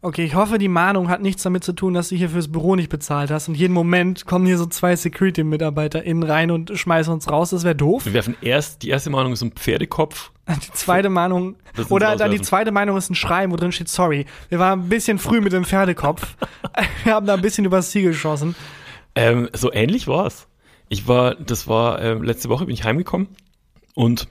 S1: Okay, ich hoffe, die Mahnung hat nichts damit zu tun, dass du hier fürs Büro nicht bezahlt hast und jeden Moment kommen hier so zwei Security-MitarbeiterInnen rein und schmeißen uns raus. Das wäre doof.
S2: Wir werfen erst, die erste Mahnung ist ein Pferdekopf. (laughs)
S1: Die zweite Mahnung, oder dann die zweite Meinung ist ein Schreiben, wo drin steht, sorry, wir waren ein bisschen früh mit dem Pferdekopf. (laughs) wir haben da ein bisschen übers Ziel geschossen.
S2: Ähm, so ähnlich war's. Ich war, das war, ähm, letzte Woche bin ich heimgekommen und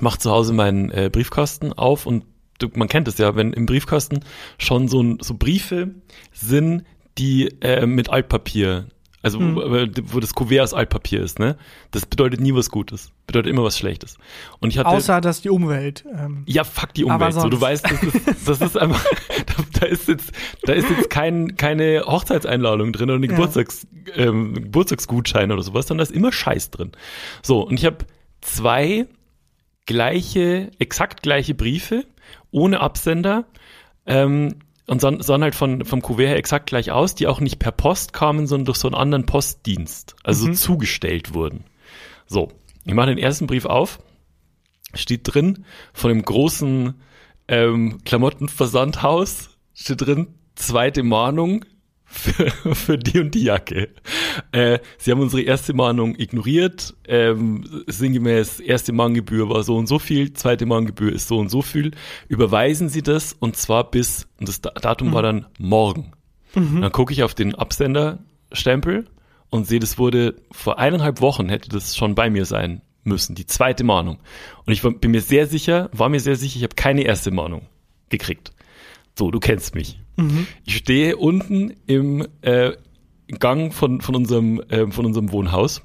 S2: mach zu Hause meinen äh, Briefkasten auf und du, man kennt es ja, wenn im Briefkasten schon so, ein, so Briefe sind, die äh, mit Altpapier, also
S1: Mhm.
S2: wo, wo das Kuvert aus Altpapier ist, ne? Das bedeutet nie was Gutes, bedeutet immer was Schlechtes. Und ich hatte
S1: Außer, dass die Umwelt. Ähm,
S2: ja, fuck die Umwelt. So, du weißt, das ist, das ist einfach, (laughs) da, da ist jetzt, da ist jetzt kein, keine Hochzeitseinladung drin oder eine
S1: Ja.
S2: Geburtstags, ähm, Geburtstagsgutschein oder sowas, sondern da ist immer Scheiß drin. So, und ich habe zwei gleiche, exakt gleiche Briefe, ohne Absender, ähm, und sahen, sahen halt von, vom Kuvert her exakt gleich aus, die auch nicht per Post kamen, sondern durch so einen anderen Postdienst, also zugestellt wurden. So, ich mache den ersten Brief auf, steht drin von dem großen ähm, Klamottenversandhaus, steht drin, zweite Mahnung für, für die und die Jacke. Äh, sie haben unsere erste Mahnung ignoriert, ähm, sinngemäß, erste Mahngebühr war so und so viel, zweite Mahngebühr ist so und so viel. Überweisen Sie das und zwar bis, und das Da- Datum war dann morgen. Dann gucke ich auf den Absenderstempel und sehe, das wurde vor eineinhalb Wochen hätte das schon bei mir sein müssen, die zweite Mahnung. Und ich bin mir sehr sicher, war mir sehr sicher, ich habe keine erste Mahnung gekriegt. So, du kennst mich. Ich stehe unten im äh, Gang von, von, unserem, äh, von unserem Wohnhaus.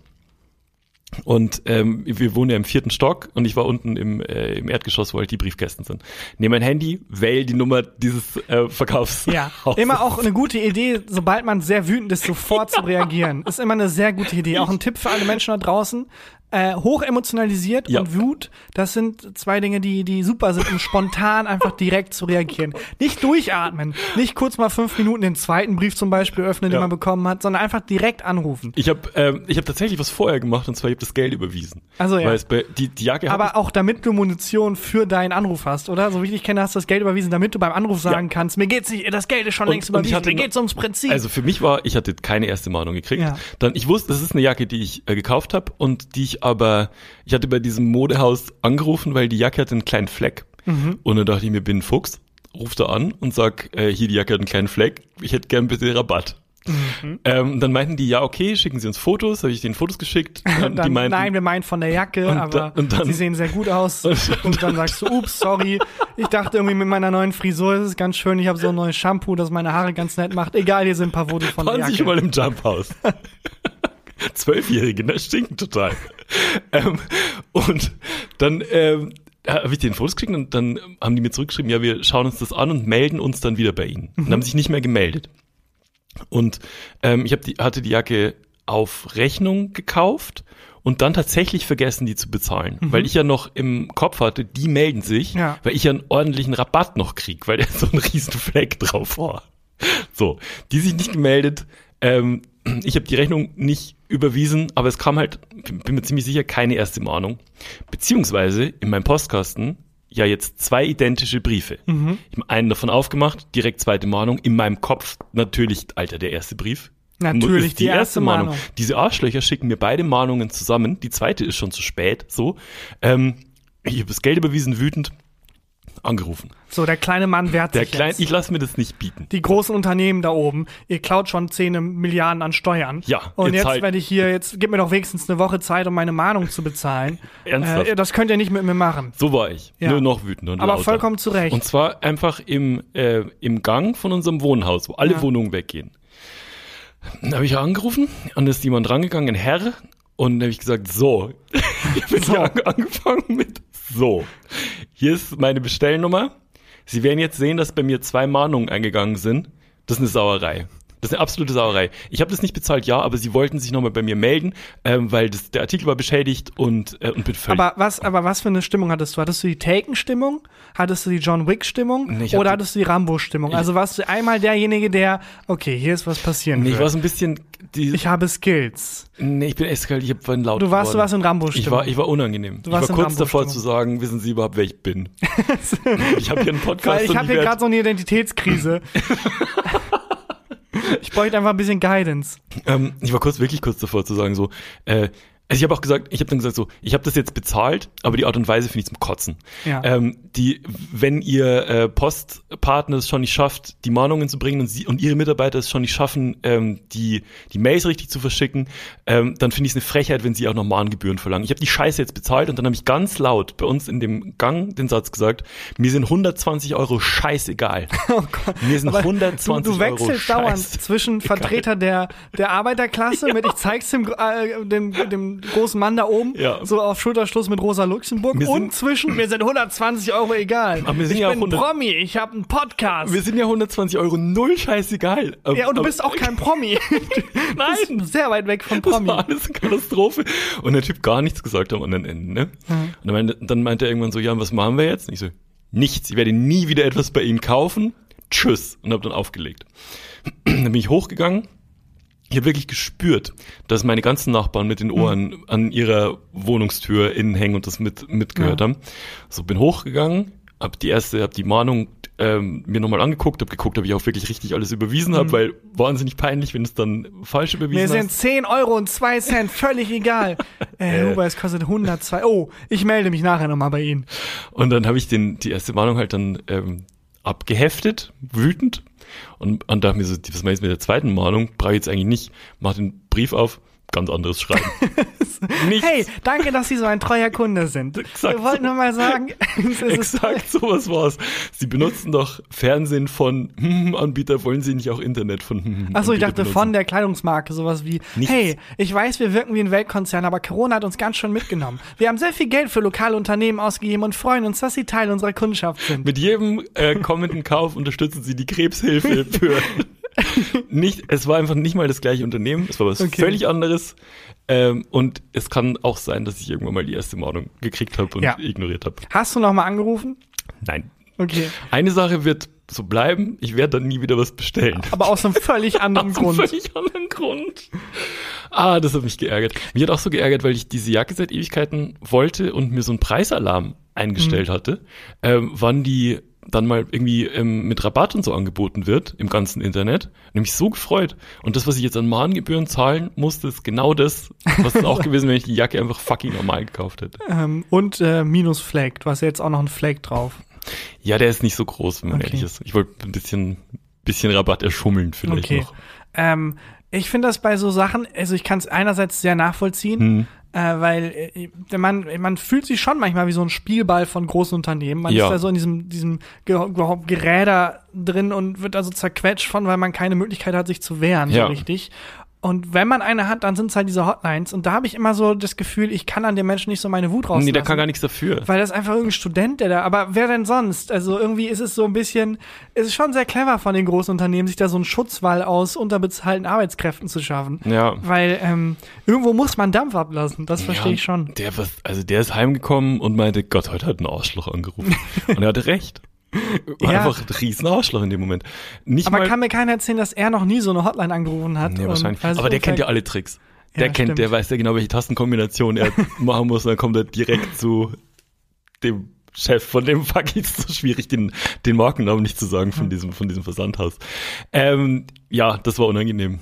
S2: Und ähm, wir wohnen ja im vierten Stock und ich war unten im, äh, im Erdgeschoss, wo halt die Briefkästen sind. Nehme mein Handy, wähle die Nummer dieses äh, Verkaufs.
S1: Ja, immer auch eine gute Idee, sobald man sehr wütend ist, sofort zu (laughs) reagieren. Ist immer eine sehr gute Idee. Auch ein Tipp für alle Menschen da draußen. Äh, hoch emotionalisiert
S2: Ja.
S1: und Wut, das sind zwei Dinge, die, die super sind, um spontan einfach direkt zu reagieren. Nicht durchatmen, nicht kurz mal fünf Minuten den zweiten Brief zum Beispiel öffnen, den
S2: Ja.
S1: man bekommen hat, sondern einfach direkt anrufen.
S2: Ich habe ähm, ich hab tatsächlich was vorher gemacht und zwar ich habe das Geld überwiesen.
S1: Also ja.
S2: Bei, die, die Jacke
S1: Aber auch damit du Munition für deinen Anruf hast, oder? So wie ich dich kenne, hast du das Geld überwiesen, damit du beim Anruf sagen kannst, mir geht's nicht, das Geld ist schon
S2: Und-
S1: längst überwiesen,
S2: hatte
S1: mir geht's ums Prinzip.
S2: Also für mich war, ich hatte keine erste Mahnung gekriegt.
S1: Ja.
S2: Dann, ich wusste, das ist eine Jacke, die ich äh, gekauft habe und die ich aber, ich hatte bei diesem Modehaus angerufen, weil die Jacke hatte einen kleinen Fleck.
S1: Mhm.
S2: Und dann dachte ich mir, bin ein Fuchs, ruf da an und sag, äh, hier die Jacke hat einen kleinen Fleck, ich hätte gern bitte Rabatt.
S1: Mhm.
S2: Ähm, dann meinten die, ja okay, schicken Sie uns Fotos, habe ich denen Fotos geschickt. (laughs)
S1: Und
S2: die
S1: dann,
S2: meinten,
S1: nein, wir meinen von der Jacke,
S2: Und
S1: aber
S2: da- und dann-
S1: sie sehen sehr gut aus. (laughs)
S2: Und-
S1: Und, dann sagst du, ups, sorry. Ich dachte irgendwie mit meiner neuen Frisur ist es ganz schön. Ich habe so ein neues Shampoo, das meine Haare ganz nett macht. Egal, hier sind ein paar Fotos von der
S2: waren Sie
S1: Jacke.
S2: schon mal im Jumphaus? (laughs) Zwölfjährige, ne? Stinken total. (laughs) ähm, und dann ähm, habe ich den Fotos gekriegt und dann haben die mir zurückgeschrieben, ja, wir schauen uns das an und melden uns dann wieder bei Ihnen. Und haben sich nicht mehr gemeldet. Und ähm, ich hab die, hatte die Jacke auf Rechnung gekauft und dann tatsächlich vergessen, die zu bezahlen. Weil ich ja noch im Kopf hatte, die melden sich,
S1: Ja.
S2: weil ich ja einen ordentlichen Rabatt noch krieg, weil (laughs) da so ein riesen Fleck drauf war. So, die sich nicht gemeldet. Ähm, ich habe die Rechnung nicht überwiesen, aber es kam halt, bin mir ziemlich sicher, keine erste Mahnung. Beziehungsweise in meinem Postkasten ja jetzt zwei identische Briefe. Ich habe einen davon aufgemacht, direkt zweite Mahnung. In meinem Kopf natürlich, Alter, der erste Brief.
S1: Natürlich,
S2: Ist
S1: die erste Mahnung.
S2: Diese Arschlöcher schicken mir beide Mahnungen zusammen. Die zweite ist schon zu spät. So, ähm, ich habe das Geld überwiesen, wütend Angerufen.
S1: So, der kleine Mann wehrt
S2: Der
S1: sich
S2: kleine,
S1: jetzt.
S2: ich lasse mir das nicht bieten.
S1: die großen Unternehmen da oben, ihr klaut schon 10 Milliarden an Steuern.
S2: Ja,
S1: Und jetzt
S2: zahlt-
S1: werde ich hier, jetzt gib mir doch wenigstens eine Woche Zeit, um meine Mahnung zu bezahlen. (laughs)
S2: Ernsthaft?
S1: Äh, das könnt ihr nicht mit mir machen.
S2: So war ich.
S1: Ja.
S2: Nur noch wütender und
S1: Aber
S2: lauter.
S1: vollkommen zu Recht.
S2: Und zwar einfach im, äh, im Gang von unserem Wohnhaus, wo alle
S1: Ja.
S2: Wohnungen weggehen. Dann habe ich angerufen und ist jemand rangegangen, ein Herr, und dann habe ich gesagt, so. (laughs) ich bin
S1: So.
S2: an- angefangen mit so. Hier ist meine Bestellnummer. Sie werden jetzt sehen, dass bei mir zwei Mahnungen eingegangen sind. Das ist eine Sauerei. Das ist eine absolute Sauerei. Ich habe das nicht bezahlt, ja, aber sie wollten sich nochmal bei mir melden, ähm, weil das, der Artikel war beschädigt und, äh, und bin völlig
S1: Aber was, aber was für eine Stimmung hattest du? Hattest du die Taken-Stimmung? Hattest du die John Wick-Stimmung?
S2: Nee, ich
S1: Oder hattest du die Rambo-Stimmung? Also warst du einmal derjenige, der, okay, hier ist was passieren
S2: Nee, ich
S1: wird.
S2: war so ein bisschen. Die,
S1: Ich habe Skills.
S2: nee, ich bin eskaliert, ich hab vorhin laut.
S1: Du warst, du
S2: geworden.
S1: warst in Rambo-Stimmung.
S2: Ich war, ich war unangenehm. Ich
S1: warst
S2: war
S1: in
S2: kurz davor zu sagen, wissen Sie überhaupt, wer ich bin? (laughs) ich habe hier einen Podcast
S1: Weil ich habe hier gerade so eine Identitätskrise. (laughs) ich bräuchte einfach ein bisschen Guidance.
S2: ähm, ich war kurz wirklich kurz davor zu sagen so, äh, also ich habe auch gesagt, ich habe dann gesagt so, ich habe das jetzt bezahlt, aber die Art und Weise finde ich zum Kotzen.
S1: Ja.
S2: Ähm, die, wenn ihr äh, Postpartner es schon nicht schafft, die Mahnungen zu bringen und sie und ihre Mitarbeiter es schon nicht schaffen, ähm, die die Mails richtig zu verschicken, ähm, dann finde ich es eine Frechheit, wenn sie auch noch Mahngebühren verlangen. Ich habe die Scheiße jetzt bezahlt und dann habe ich ganz laut bei uns in dem Gang den Satz gesagt: Mir sind 120 Euro scheißegal. (laughs)
S1: Oh Gott.
S2: Mir sind
S1: Aber
S2: 120
S1: du, du
S2: Euro
S1: wechselst dauernd
S2: scheiße.
S1: zwischen Vertreter der, der Arbeiterklasse mit ich zeig's dem, äh, dem, dem großen Mann da oben,
S2: Ja.
S1: so auf Schulterschluss mit Rosa Luxemburg
S2: Wir
S1: und zwischen mir sind 120 Euro egal.
S2: Aber wir sind
S1: ich
S2: ja
S1: bin
S2: 100
S1: Promi, ich habe einen Podcast.
S2: Wir sind ja 120 Euro null scheißegal. Aber-
S1: ja, und du
S2: aber-
S1: bist auch kein Promi. (laughs)
S2: Nein.
S1: Sehr weit weg von
S2: Das
S1: Promi.
S2: war alles eine Katastrophe. Und der Typ gar nichts gesagt am anderen Ende, ne? Und dann meinte, dann meinte er irgendwann so, ja, was machen wir jetzt? Und ich so, nichts. Ich werde nie wieder etwas bei Ihnen kaufen. Tschüss. Und habe dann aufgelegt. (clears throat) dann bin ich hochgegangen. Ich habe wirklich gespürt, dass meine ganzen Nachbarn mit den Ohren an ihrer Wohnungstür innen hängen und das mit mitgehört
S1: Ja.
S2: haben. So bin hochgegangen, hab die erste, hab die Mahnung ähm, mir nochmal angeguckt, hab geguckt, ob ich auch wirklich richtig alles überwiesen habe, weil wahnsinnig peinlich, wenn es dann falsch überwiesen
S1: Mir
S2: hast.
S1: sind 10 Euro und 2 Cent, völlig egal. (laughs) Äh, Huber, es kostet 102. Oh, ich melde mich nachher nochmal bei Ihnen.
S2: Und dann habe ich den, die erste Warnung halt dann ähm, abgeheftet, wütend. Und, und dachte mir so, was meinst du mit der zweiten Mahnung? Brauche ich jetzt eigentlich nicht. Mach den Brief auf, ganz anderes Schreiben. (laughs)
S1: Hey, danke, dass Sie so ein treuer Kunde sind.
S2: Exakt
S1: Wir wollten nur mal sagen, (laughs) (laughs)
S2: Exakt sowas war's. Sie benutzen doch Fernsehen von hm, Anbieter, wollen Sie nicht auch Internet von hm,
S1: Achso, ich dachte
S2: benutzen?
S1: von der Kleidungsmarke, sowas wie,
S2: Nichts.
S1: hey, ich weiß, wir wirken wie ein Weltkonzern, aber Corona hat uns ganz schön mitgenommen. Wir haben sehr viel Geld für lokale Unternehmen ausgegeben und freuen uns, dass sie Teil unserer Kundschaft sind.
S2: Mit jedem äh, kommenden Kauf unterstützen Sie die Krebshilfe für (laughs) nicht, es war einfach nicht mal das gleiche Unternehmen, es war was
S1: Okay.
S2: völlig anderes. Ähm, und es kann auch sein, dass ich irgendwann mal die erste Mahnung gekriegt habe und
S1: Ja.
S2: ignoriert habe.
S1: Hast du nochmal angerufen?
S2: Nein.
S1: Okay.
S2: Eine Sache wird so bleiben, ich werde dann nie wieder was bestellen.
S1: Aber aus einem völlig (laughs) anderen
S2: Aus einem
S1: Grund.
S2: völlig anderen Grund. Ah, das hat mich geärgert. Mich hat auch so geärgert, weil ich diese Jacke seit Ewigkeiten wollte und mir so einen Preisalarm eingestellt
S1: Mhm.
S2: hatte, ähm, wann die dann mal irgendwie ähm, mit Rabatt und so angeboten wird im ganzen Internet. Nämlich so gefreut. Und das, was ich jetzt an Mahngebühren zahlen musste, ist genau das, was es auch (laughs) gewesen, wenn ich die Jacke einfach fucking normal gekauft hätte.
S1: Ähm, und äh, minus Flake. Du hast ja jetzt auch noch einen Flake drauf.
S2: Ja, der ist nicht so groß, wenn man
S1: Okay.
S2: ehrlich ist. Ich wollte ein bisschen, bisschen Rabatt erschummeln vielleicht
S1: Okay.
S2: noch.
S1: Ähm, ich finde das bei so Sachen, also ich kann es einerseits sehr nachvollziehen,
S2: Hm.
S1: Äh, weil äh, man, man fühlt sich schon manchmal wie so ein Spielball von großen Unternehmen. Man
S2: Ja.
S1: ist da so in diesem, diesem Ge Ge Geräder drin und wird also zerquetscht von, weil man keine Möglichkeit hat, sich zu wehren,
S2: Ja.
S1: so richtig. Und wenn man eine hat, dann sind es halt diese Hotlines. Und da habe ich immer so das Gefühl, ich kann an dem Menschen nicht so meine Wut rauslassen.
S2: Nee, der kann gar nichts dafür.
S1: Weil das ist einfach irgendein Student, der da, aber wer denn sonst? Also irgendwie ist es so ein bisschen, es ist schon sehr clever von den großen Unternehmen, sich da so einen Schutzwall aus unterbezahlten Arbeitskräften zu schaffen.
S2: Ja.
S1: Weil ähm, irgendwo muss man Dampf ablassen, das verstehe
S2: Ja,
S1: ich schon.
S2: Der, was, also der ist heimgekommen und meinte, Gott, heute hat ein Arschloch angerufen. (laughs) und er hatte recht. War
S1: Ja.
S2: Einfach ein riesen Arschloch in dem Moment. Nicht
S1: Aber
S2: mal,
S1: kann mir keiner erzählen, dass er noch nie so eine Hotline angerufen hat.
S2: nee, wahrscheinlich. Aber der kennt ja alle Tricks.
S1: Ja,
S2: Der kennt, der
S1: stimmt.
S2: weiß ja genau, welche Tastenkombination er (laughs) machen muss. Und dann kommt er direkt zu dem Chef von dem Fuck ist so schwierig, den, den Markennamen nicht zu sagen von diesem, von diesem Versandhaus. Ähm, ja, das war unangenehm.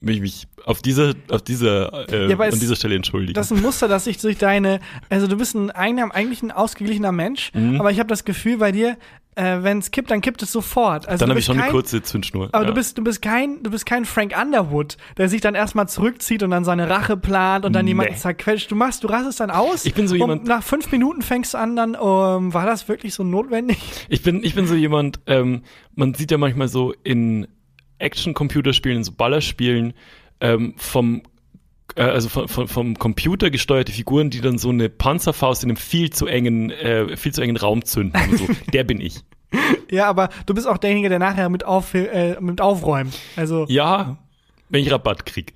S2: Will ich mich auf dieser, auf dieser, äh,
S1: Ja,
S2: an
S1: es-
S2: dieser Stelle entschuldigen.
S1: Das ist ein Muster, das sich durch deine, also du bist ein eigentlich ein ausgeglichener Mensch,
S2: Mhm.
S1: aber ich habe das Gefühl bei dir, äh, wenn es kippt, dann kippt es sofort. Also
S2: Dann habe ich schon eine
S1: kein-
S2: kurze Zündschnur.
S1: Aber
S2: ja.
S1: du bist, du bist kein, du bist kein Frank Underwood, der sich dann erstmal zurückzieht und dann seine Rache plant und dann
S2: Nee.
S1: jemanden zerquetscht. Du machst, du rastest dann aus.
S2: Ich bin so
S1: und
S2: jemand-
S1: nach fünf Minuten fängst du an, dann, ähm, war das wirklich so notwendig?
S2: Ich bin, ich bin so jemand, ähm, man sieht ja manchmal so in Action-Computerspielen, so Ballerspielen, ähm, vom, äh, also von, von, vom Computer gesteuerte Figuren, die dann so eine Panzerfaust in einem viel zu engen, äh, viel zu engen Raum zünden. Und so. (laughs) Der bin ich.
S1: Ja, aber du bist auch derjenige, der nachher mit, auf, äh, mit aufräumt. Also,
S2: Ja, wenn ich Rabatt krieg.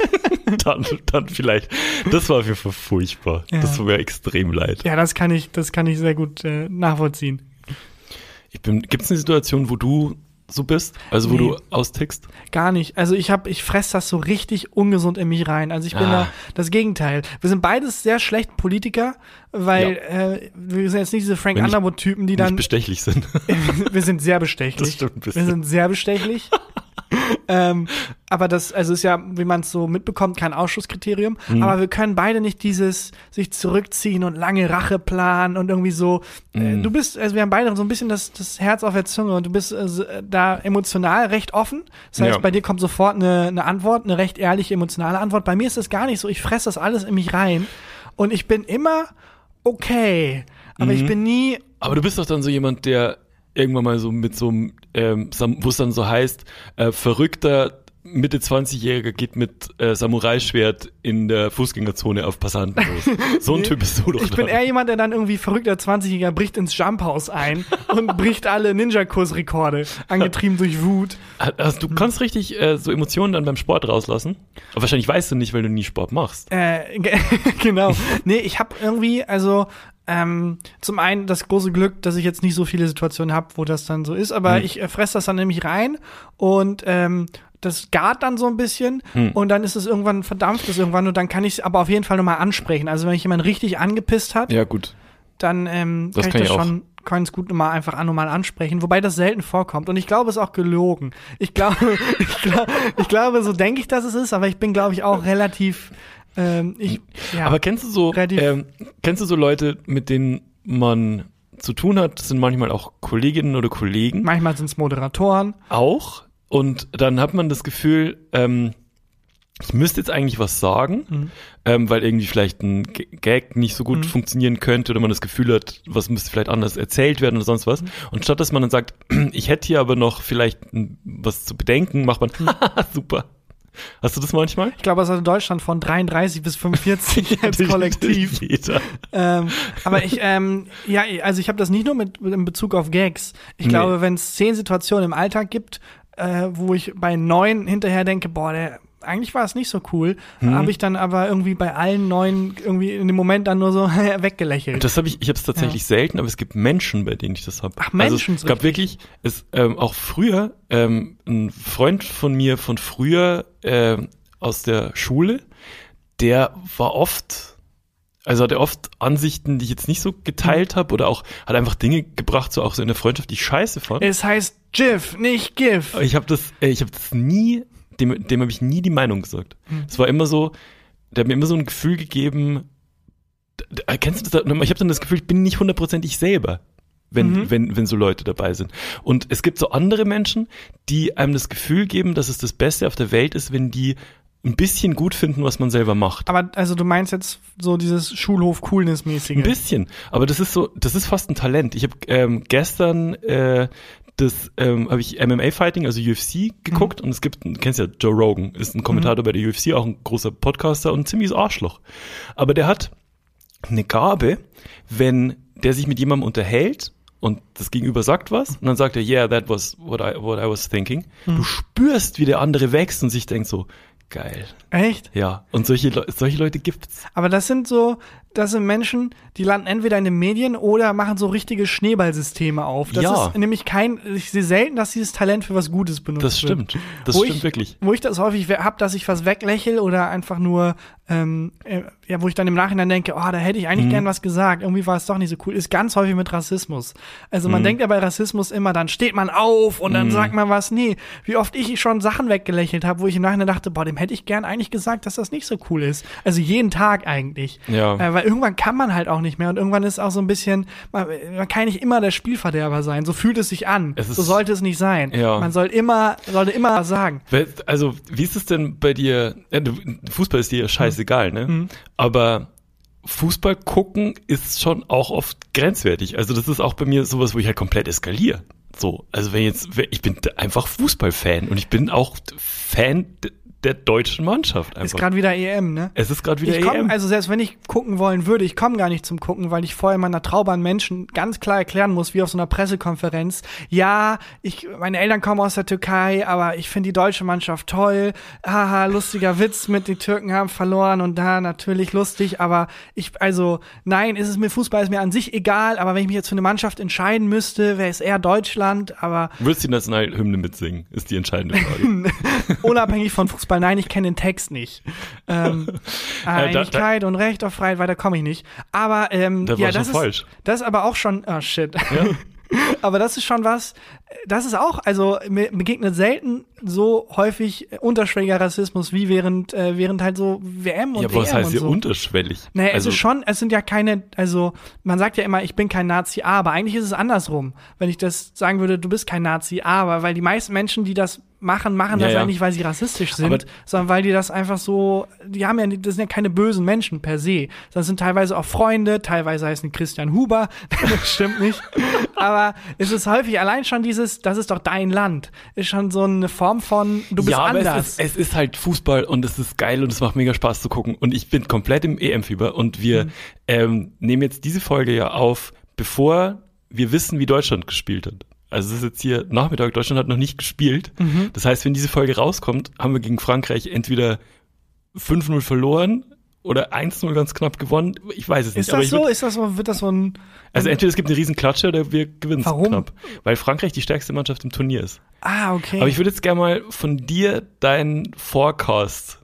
S2: (laughs) dann, dann vielleicht. Das war Fall furchtbar.
S1: Ja.
S2: Das tut mir extrem leid.
S1: ja, das kann ich, das kann ich sehr gut äh, nachvollziehen.
S2: Ich bin, gibt's eine Situation, wo du so bist? Also wo
S1: Nee.
S2: du austickst?
S1: Gar nicht. Also ich habe, ich fress das so richtig ungesund in mich rein. Also ich bin
S2: Ah.
S1: da das Gegenteil. Wir sind beides sehr schlecht Politiker, weil äh, wir sind jetzt nicht diese Frank
S2: Wenn ich
S1: Underwood-Typen, die dann.
S2: bestechlich sind. (laughs)
S1: wir sind sehr bestechlich.
S2: Das stimmt ein
S1: wir
S2: bisschen.
S1: sind sehr bestechlich. (laughs) ähm, aber das, also ist ja, wie man es so mitbekommt, kein Ausschlusskriterium.
S2: Mhm.
S1: Aber wir können beide nicht dieses sich zurückziehen und lange Rache planen und irgendwie so. Äh,
S2: Mhm.
S1: du bist, also wir haben beide so ein bisschen das, das Herz auf der Zunge und du bist äh, äh, da emotional recht offen. Das heißt,
S2: Ja.
S1: bei dir kommt sofort eine, eine Antwort, eine recht ehrliche, emotionale Antwort. Bei mir ist das gar nicht so. Ich fresse das alles in mich rein und ich bin immer okay. Aber
S2: Mhm.
S1: ich bin nie
S2: Aber du bist doch dann so jemand, der irgendwann mal so mit so einem, ähm, wo es dann so heißt, äh, verrückter Mitte 20-Jähriger geht mit äh, Samurai-Schwert in der Fußgängerzone auf Passanten los. (laughs) So ein Typ bist du doch.
S1: Ich bin eher jemand, der dann irgendwie verrückter 20-Jähriger bricht ins Jumphouse ein und (laughs) bricht alle Ninja-Kursrekorde, angetrieben durch Wut.
S2: also, du kannst richtig äh, so Emotionen dann beim Sport rauslassen. Aber wahrscheinlich weißt du nicht, weil du nie Sport machst.
S1: Äh, (laughs) ge- genau. Nee, ich habe irgendwie, also ähm, zum einen das große Glück, dass ich jetzt nicht so viele Situationen habe, wo das dann so ist, aber
S2: Hm.
S1: ich äh, fress das dann nämlich rein und ähm, das gart dann so ein bisschen
S2: Hm.
S1: und dann ist es irgendwann verdampft es irgendwann und dann kann ich es aber auf jeden Fall nochmal ansprechen. Also wenn mich jemand richtig angepisst hat,
S2: Ja, gut.
S1: dann ähm,
S2: Das
S1: kann,
S2: kann
S1: ich das
S2: ich
S1: schon ganz gut mal einfach an normal ansprechen, wobei das selten vorkommt. Und ich glaube, es ist auch gelogen. Ich glaube, (laughs) ich, glaub, ich glaube, so denke ich, dass es ist, aber ich bin, glaube ich, auch relativ. Ähm, ich, ja.
S2: Aber kennst du so, ähm, kennst du so Leute, mit denen man zu tun hat? Das sind manchmal auch Kolleginnen oder Kollegen.
S1: manchmal sind es Moderatoren.
S2: auch. Und dann hat man das Gefühl, ähm, ich müsste jetzt eigentlich was sagen,
S1: Mhm.
S2: ähm, weil irgendwie vielleicht ein G- Gag nicht so gut
S1: Mhm.
S2: funktionieren könnte oder man das Gefühl hat, was müsste vielleicht anders erzählt werden oder sonst
S1: Mhm.
S2: was. Und statt dass man dann sagt, (clears throat) ich hätte hier aber noch vielleicht was zu bedenken, macht man, (laughs) (laughs) super. Hast du das manchmal?
S1: Ich glaube, es hat in Deutschland von 33 bis 45 (laughs) als Kollektiv. (laughs) Ähm, aber ich, ähm, ja, also ich habe das nicht nur mit, in Bezug auf Gags. Ich
S2: Nee.
S1: glaube, wenn es zehn Situationen im Alltag gibt, äh, wo ich bei neun hinterher denke, boah, der, eigentlich war es nicht so cool,
S2: Hm.
S1: habe ich dann aber irgendwie bei allen neun irgendwie in dem Moment dann nur so (laughs) weggelächelt.
S2: Das habe ich, ich habe es tatsächlich selten, aber es gibt Menschen, bei denen ich das habe.
S1: Ach, Menschen,
S2: Also es gab wirklich, es ähm, auch früher ähm, ein Freund von mir von früher ähm, aus der Schule, der war oft, also hatte oft Ansichten, die ich jetzt nicht so
S1: Mhm.
S2: geteilt habe oder auch hat einfach Dinge gebracht, so auch so in der Freundschaft, die ich scheiße fand.
S1: es heißt GIF, nicht GIF.
S2: Ich habe das, äh, ich habe das nie, dem, dem habe ich nie die Meinung gesagt.
S1: Mhm.
S2: Es war immer so, der hat mir immer so ein Gefühl gegeben. d- Kennst du das? Ich habe dann das Gefühl, ich bin nicht hundertprozentig selber, wenn,
S1: Mhm.
S2: wenn, wenn so Leute dabei sind. Und es gibt so andere Menschen, die einem das Gefühl geben, dass es das Beste auf der Welt ist, wenn die ein bisschen gut finden, was man selber macht.
S1: Aber also du meinst jetzt so dieses Schulhof-Coolness-mäßige.
S2: Ein bisschen. Aber das ist so, das ist fast ein Talent. Ich habe ähm, gestern äh, das ähm, habe ich MMA Fighting, also UFC geguckt und es gibt, du kennst ja Joe Rogan, ist ein Kommentator bei der UFC, auch ein großer Podcaster und ein ziemliches Arschloch. Aber der hat eine Gabe, wenn der sich mit jemandem unterhält und das Gegenüber sagt was und dann sagt er, yeah, that was what I, what I was thinking. Du spürst, wie der andere wächst und sich denkt so, geil.
S1: Echt?
S2: Ja, und solche, Le solche Leute gibt's.
S1: Aber das sind so, das sind Menschen, die landen entweder in den Medien oder machen so richtige Schneeballsysteme auf. Das
S2: Ja.
S1: ist nämlich kein, ich sehe selten, dass dieses Talent für was Gutes benutzt
S2: Das
S1: wird.
S2: stimmt. Das
S1: wo
S2: stimmt
S1: ich,
S2: wirklich.
S1: Wo ich das häufig habe, dass ich was weglächel oder einfach nur, ähm, äh, ja, wo ich dann im Nachhinein denke, oh, da hätte ich eigentlich
S2: Mhm.
S1: gern was gesagt. Irgendwie war es doch nicht so cool. Ist ganz häufig mit Rassismus. Also
S2: Mhm.
S1: man denkt ja bei Rassismus immer, dann steht man auf und dann sagt man was. Nee, wie oft ich schon Sachen weggelächelt habe, wo ich im Nachhinein dachte, boah, dem hätte ich gern eigentlich gesagt, dass das nicht so cool ist. Also jeden Tag eigentlich.
S2: Ja.
S1: Äh, weil irgendwann kann man halt auch nicht mehr und irgendwann ist auch so ein bisschen, man, man kann nicht immer der Spielverderber sein. So fühlt es sich an.
S2: Es
S1: so sollte es nicht sein.
S2: Ja.
S1: Man soll immer, sollte immer was sagen.
S2: Also, wie ist es denn bei dir? Fußball ist dir ja scheißegal, ne?
S1: Mhm.
S2: Aber Fußball gucken ist schon auch oft grenzwertig. Also, das ist auch bei mir sowas, wo ich halt komplett eskaliere. So, also wenn jetzt, ich bin einfach Fußballfan und ich bin auch Fan der deutschen Mannschaft
S1: Ist
S2: einfach.
S1: gerade wieder EM, ne?
S2: es ist gerade wieder
S1: Ich komm,
S2: EM.
S1: also selbst wenn ich gucken wollen würde, ich komme gar nicht zum Gucken, weil ich vorher meiner Traube an Menschen ganz klar erklären muss, wie auf so einer Pressekonferenz. Ja, ich, meine Eltern kommen aus der Türkei, aber ich finde die deutsche Mannschaft toll. Haha, lustiger Witz mit die Türken haben verloren und da natürlich lustig, aber ich, also nein, ist es mir Fußball ist mir an sich egal, aber wenn ich mich jetzt für eine Mannschaft entscheiden müsste, wäre es eher Deutschland, aber
S2: Würdest du die Nationalhymne mitsingen? Ist die entscheidende Frage. (laughs)
S1: unabhängig von Fußball, nein, ich kenne den Text nicht. Ähm, (laughs)
S2: da-
S1: Einigkeit und Recht auf Freiheit, weiter komme ich nicht. Aber ähm,
S2: Da
S1: ja, das ist,
S2: falsch.
S1: das ist aber auch schon, oh shit.
S2: Ja? (laughs)
S1: aber das ist schon was, das ist auch, also mir begegnet selten so häufig unterschwelliger Rassismus wie während, äh, während halt so WM und
S2: ja, aber was heißt hier
S1: so.
S2: unterschwellig?
S1: Naja,
S2: also,
S1: es ist schon, es sind ja keine, also man sagt ja immer, ich bin kein Nazi, aber eigentlich ist es andersrum, wenn ich das sagen würde, du bist kein Nazi, aber weil die meisten Menschen, die das machen, machen
S2: Ja,
S1: das
S2: ja.
S1: ja nicht, weil sie rassistisch sind,
S2: Aber-
S1: sondern weil die das einfach so, die haben ja, das sind ja keine bösen Menschen per se, das sind teilweise auch Freunde, teilweise heißen Christian Huber, (laughs) das stimmt nicht, aber es ist häufig allein schon dieses, das ist doch dein Land, ist schon so eine Form von, du bist
S2: ja, aber
S1: anders.
S2: es ist, es ist halt Fußball und es ist geil und es macht mega Spaß zu gucken. Und ich bin komplett im EM-Fieber und wir
S1: Mhm.
S2: ähm, nehmen jetzt diese Folge ja auf, bevor wir wissen, wie Deutschland gespielt hat. Also es ist jetzt hier Nachmittag, Deutschland hat noch nicht gespielt.
S1: Mhm.
S2: Das heißt, wenn diese Folge rauskommt, haben wir gegen Frankreich entweder 5-0 verloren oder 1-0 ganz knapp gewonnen. Ich weiß es nicht.
S1: ist das so?
S2: würd-
S1: Ist das so? Wird das so ein?
S2: also entweder es gibt eine riesen Klatsche oder wir gewinnen es knapp. Weil Frankreich die stärkste Mannschaft im Turnier ist.
S1: Ah, okay.
S2: Aber ich würde jetzt gerne mal von dir deinen Forecast,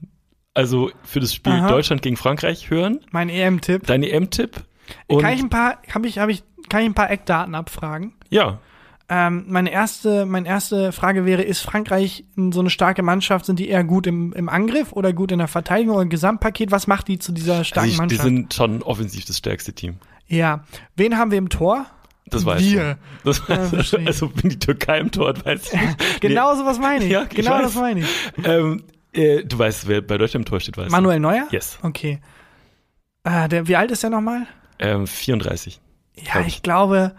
S2: also für das Spiel
S1: Aha.
S2: Deutschland gegen Frankreich hören,
S1: mein EM-Tipp.
S2: dein EM-Tipp.
S1: Kann ich ein paar, habe ich, habe ich, kann ich ein paar Eckdaten abfragen?
S2: ja,
S1: Ähm, meine erste, meine erste Frage wäre, ist Frankreich so eine starke Mannschaft? Sind die eher gut im, im Angriff oder gut in der Verteidigung oder im Gesamtpaket? Was macht die zu dieser starken
S2: also ich, die
S1: Mannschaft?
S2: sind schon offensiv das stärkste Team.
S1: ja. Wen haben wir im Tor?
S2: Das weiß
S1: Wir.
S2: ich. Das weiß
S1: ich.
S2: also wenn die Türkei im Tor hat, weiß ich nicht.
S1: Genau so was meine ich.
S2: Ja, ich
S1: genau
S2: weiß.
S1: das meine ich.
S2: Ähm, äh, du weißt, wer bei Deutschland im Tor steht, weißt
S1: Manuel Neuer?
S2: du? Yes.
S1: Okay. Ah, der, wie alt ist der nochmal?
S2: Ähm, 34.
S1: Ja,
S2: Glaub
S1: ich glaube,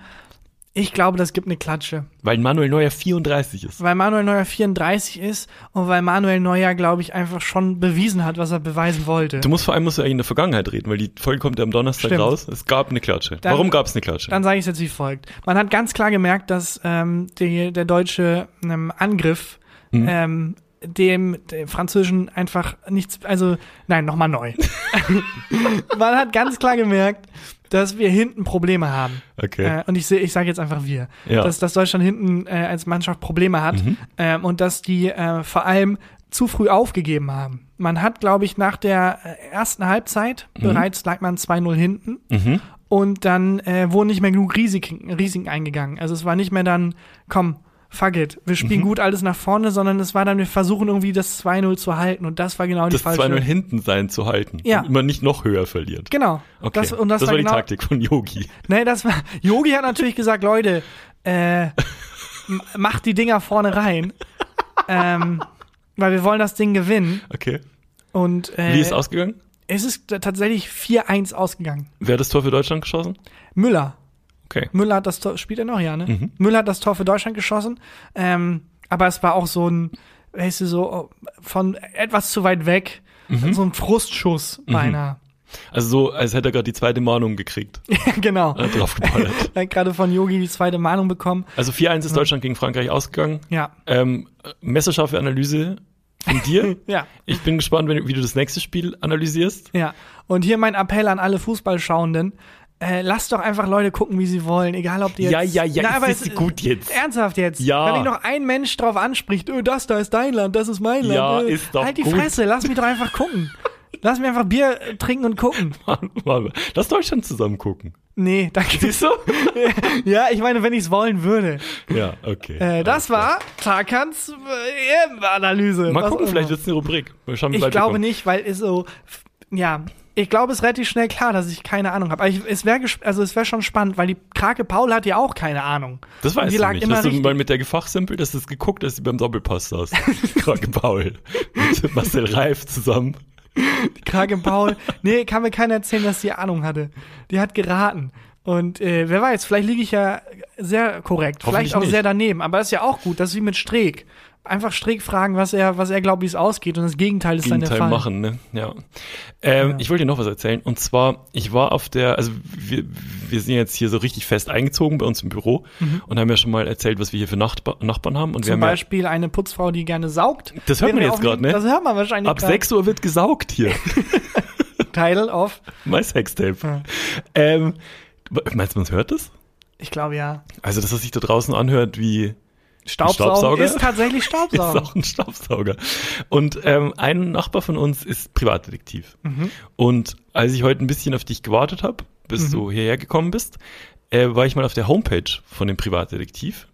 S1: ich glaube, das gibt eine Klatsche.
S2: Weil Manuel Neuer 34 ist.
S1: Weil Manuel Neuer 34 ist und weil Manuel Neuer, glaube ich, einfach schon bewiesen hat, was er beweisen wollte.
S2: Du musst vor allem musst du eigentlich in der Vergangenheit reden, weil die Folge kommt ja am Donnerstag
S1: Stimmt.
S2: raus. Es gab eine Klatsche.
S1: Dann-
S2: Warum gab es eine Klatsche?
S1: Dann sage ich es jetzt wie folgt. Man hat ganz klar gemerkt, dass ähm, die, der deutsche ähm, Angriff
S2: Mhm.
S1: ähm, dem, dem französischen einfach nichts, also nein, nochmal neu. (laughs) (laughs) Man hat ganz klar gemerkt, dass wir hinten Probleme haben.
S2: okay.
S1: Äh, und ich ich sage jetzt einfach wir,
S2: Ja.
S1: dass, dass Deutschland hinten äh, als Mannschaft Probleme hat
S2: Mhm.
S1: ähm, und dass die äh, vor allem zu früh aufgegeben haben. Man hat, glaube ich, nach der äh, ersten Halbzeit bereits lag man 2-0 hinten
S2: Mhm.
S1: und dann äh, wurden nicht mehr genug Risiken, Risiken eingegangen. Also es war nicht mehr dann, komm, fuck it, wir spielen
S2: Mhm.
S1: gut alles nach vorne, sondern es war dann, wir versuchen irgendwie das 2-0 zu halten und das war genau die
S2: das
S1: falsche.
S2: 2-0 hinten sein zu halten.
S1: Ja.
S2: Und man nicht noch höher verliert.
S1: Genau.
S2: Okay.
S1: Das, und das,
S2: war,
S1: war,
S2: die
S1: genau,
S2: Taktik von Yogi.
S1: Nee, das war. Yogi hat natürlich gesagt, Leute, äh, (laughs) macht die Dinger vorne rein. ähm, weil wir wollen das Ding gewinnen.
S2: Okay.
S1: Und äh,
S2: Wie ist es ausgegangen?
S1: es ist tatsächlich 4-1 ausgegangen.
S2: Wer hat das Tor für Deutschland geschossen?
S1: Müller.
S2: Okay.
S1: Müller hat das Tor, spielt er noch, ja, ne?
S2: Mhm.
S1: Müller hat das Tor für Deutschland geschossen. Ähm, aber es war auch so ein, weißt du, so oh, von etwas zu weit weg.
S2: Mhm.
S1: So ein Frustschuss beinahe.
S2: Also so, als hätte er gerade die zweite Mahnung gekriegt. (laughs)
S1: Ja, genau.
S2: Äh, draufgeballert. (laughs)
S1: Er hat gerade von Yogi die zweite Mahnung bekommen.
S2: Also 4-1 ist Deutschland gegen Frankreich ausgegangen.
S1: Ja.
S2: Ähm, messerscharfe Analyse. von dir. (laughs)
S1: Ja.
S2: Ich bin gespannt, wie du das nächste Spiel analysierst.
S1: Ja. Und hier mein Appell an alle Fußballschauenden. Äh, lasst doch einfach Leute gucken, wie sie wollen, egal ob die jetzt.
S2: Ja, ja, ja,
S1: Na,
S2: ist
S1: aber
S2: das
S1: es-
S2: gut jetzt?
S1: Ernsthaft jetzt?
S2: Ja.
S1: Wenn mich noch ein Mensch drauf anspricht, öh, das da ist dein Land, das ist mein Land.
S2: Ja,
S1: äh,
S2: ist doch
S1: Halt die
S2: gut.
S1: Fresse, lass mich doch einfach gucken. Lass mich einfach Bier trinken und gucken. (laughs)
S2: Mann, Lass Deutschland zusammen gucken.
S1: Nee, danke.
S2: Siehst du? (laughs)
S1: Ja, ich meine, wenn ich es wollen würde.
S2: ja, okay.
S1: Äh, das war Tarkans äh, Analyse.
S2: Mal gucken, vielleicht wird es eine Rubrik.
S1: Ich glaube nicht, weil es so, ja, ich glaube, es ist relativ schnell klar, dass ich keine Ahnung habe. Aber ich, es wäre, also es wäre schon spannend, weil die Krake Paul hat ja auch keine Ahnung.
S2: Das
S1: die
S2: du
S1: lag
S2: nicht.
S1: immer
S2: Hast du mal mit der gefachsimpelt, dass du es geguckt hast, die beim Doppelpass saß. (laughs) Krake Paul. Mit Marcel Reif zusammen.
S1: Krake Paul, nee, kann mir keiner erzählen, dass die Ahnung hatte. Die hat geraten. Und äh, wer weiß, vielleicht liege ich ja sehr korrekt, vielleicht auch
S2: nicht.
S1: sehr daneben. Aber das ist ja auch gut, das ist wie mit Streeck. Einfach Streeck fragen, was er, was er glaubt, wie es ausgeht. Und das Gegenteil ist dann der
S2: Gegenteil
S1: Fall.
S2: machen, ne? Ja. Ähm,
S1: Ja.
S2: Ich wollte dir noch was erzählen. Und zwar, ich war auf der, also wir, wir sind jetzt hier so richtig fest eingezogen bei uns im Büro und haben ja schon mal erzählt, was wir hier für Nachbar Nachbarn haben. Und wir
S1: Mhm. Zum
S2: haben
S1: Beispiel eine Putzfrau, die gerne saugt.
S2: Das hört man jetzt
S1: aufnehmen.
S2: ne?
S1: Das hört man wahrscheinlich
S2: ja, ab
S1: grad.
S2: 6 Uhr wird gesaugt hier. (laughs)
S1: Title of,
S2: mein Sextape.
S1: Ja.
S2: Ähm, meinst du, man hört das?
S1: ich glaube ja,
S2: Also, dass es sich da draußen anhört wie
S1: Staubsaugen
S2: Staubsauger?
S1: ist tatsächlich (laughs)
S2: ist
S1: Staubsaugen.
S2: auch ein Staubsauger. Und ähm, ein Nachbar von uns ist Privatdetektiv.
S1: Mhm.
S2: Und als ich heute ein bisschen auf dich gewartet habe, bis
S1: Mhm.
S2: du hierher gekommen bist, äh, war ich mal auf der Homepage von dem Privatdetektiv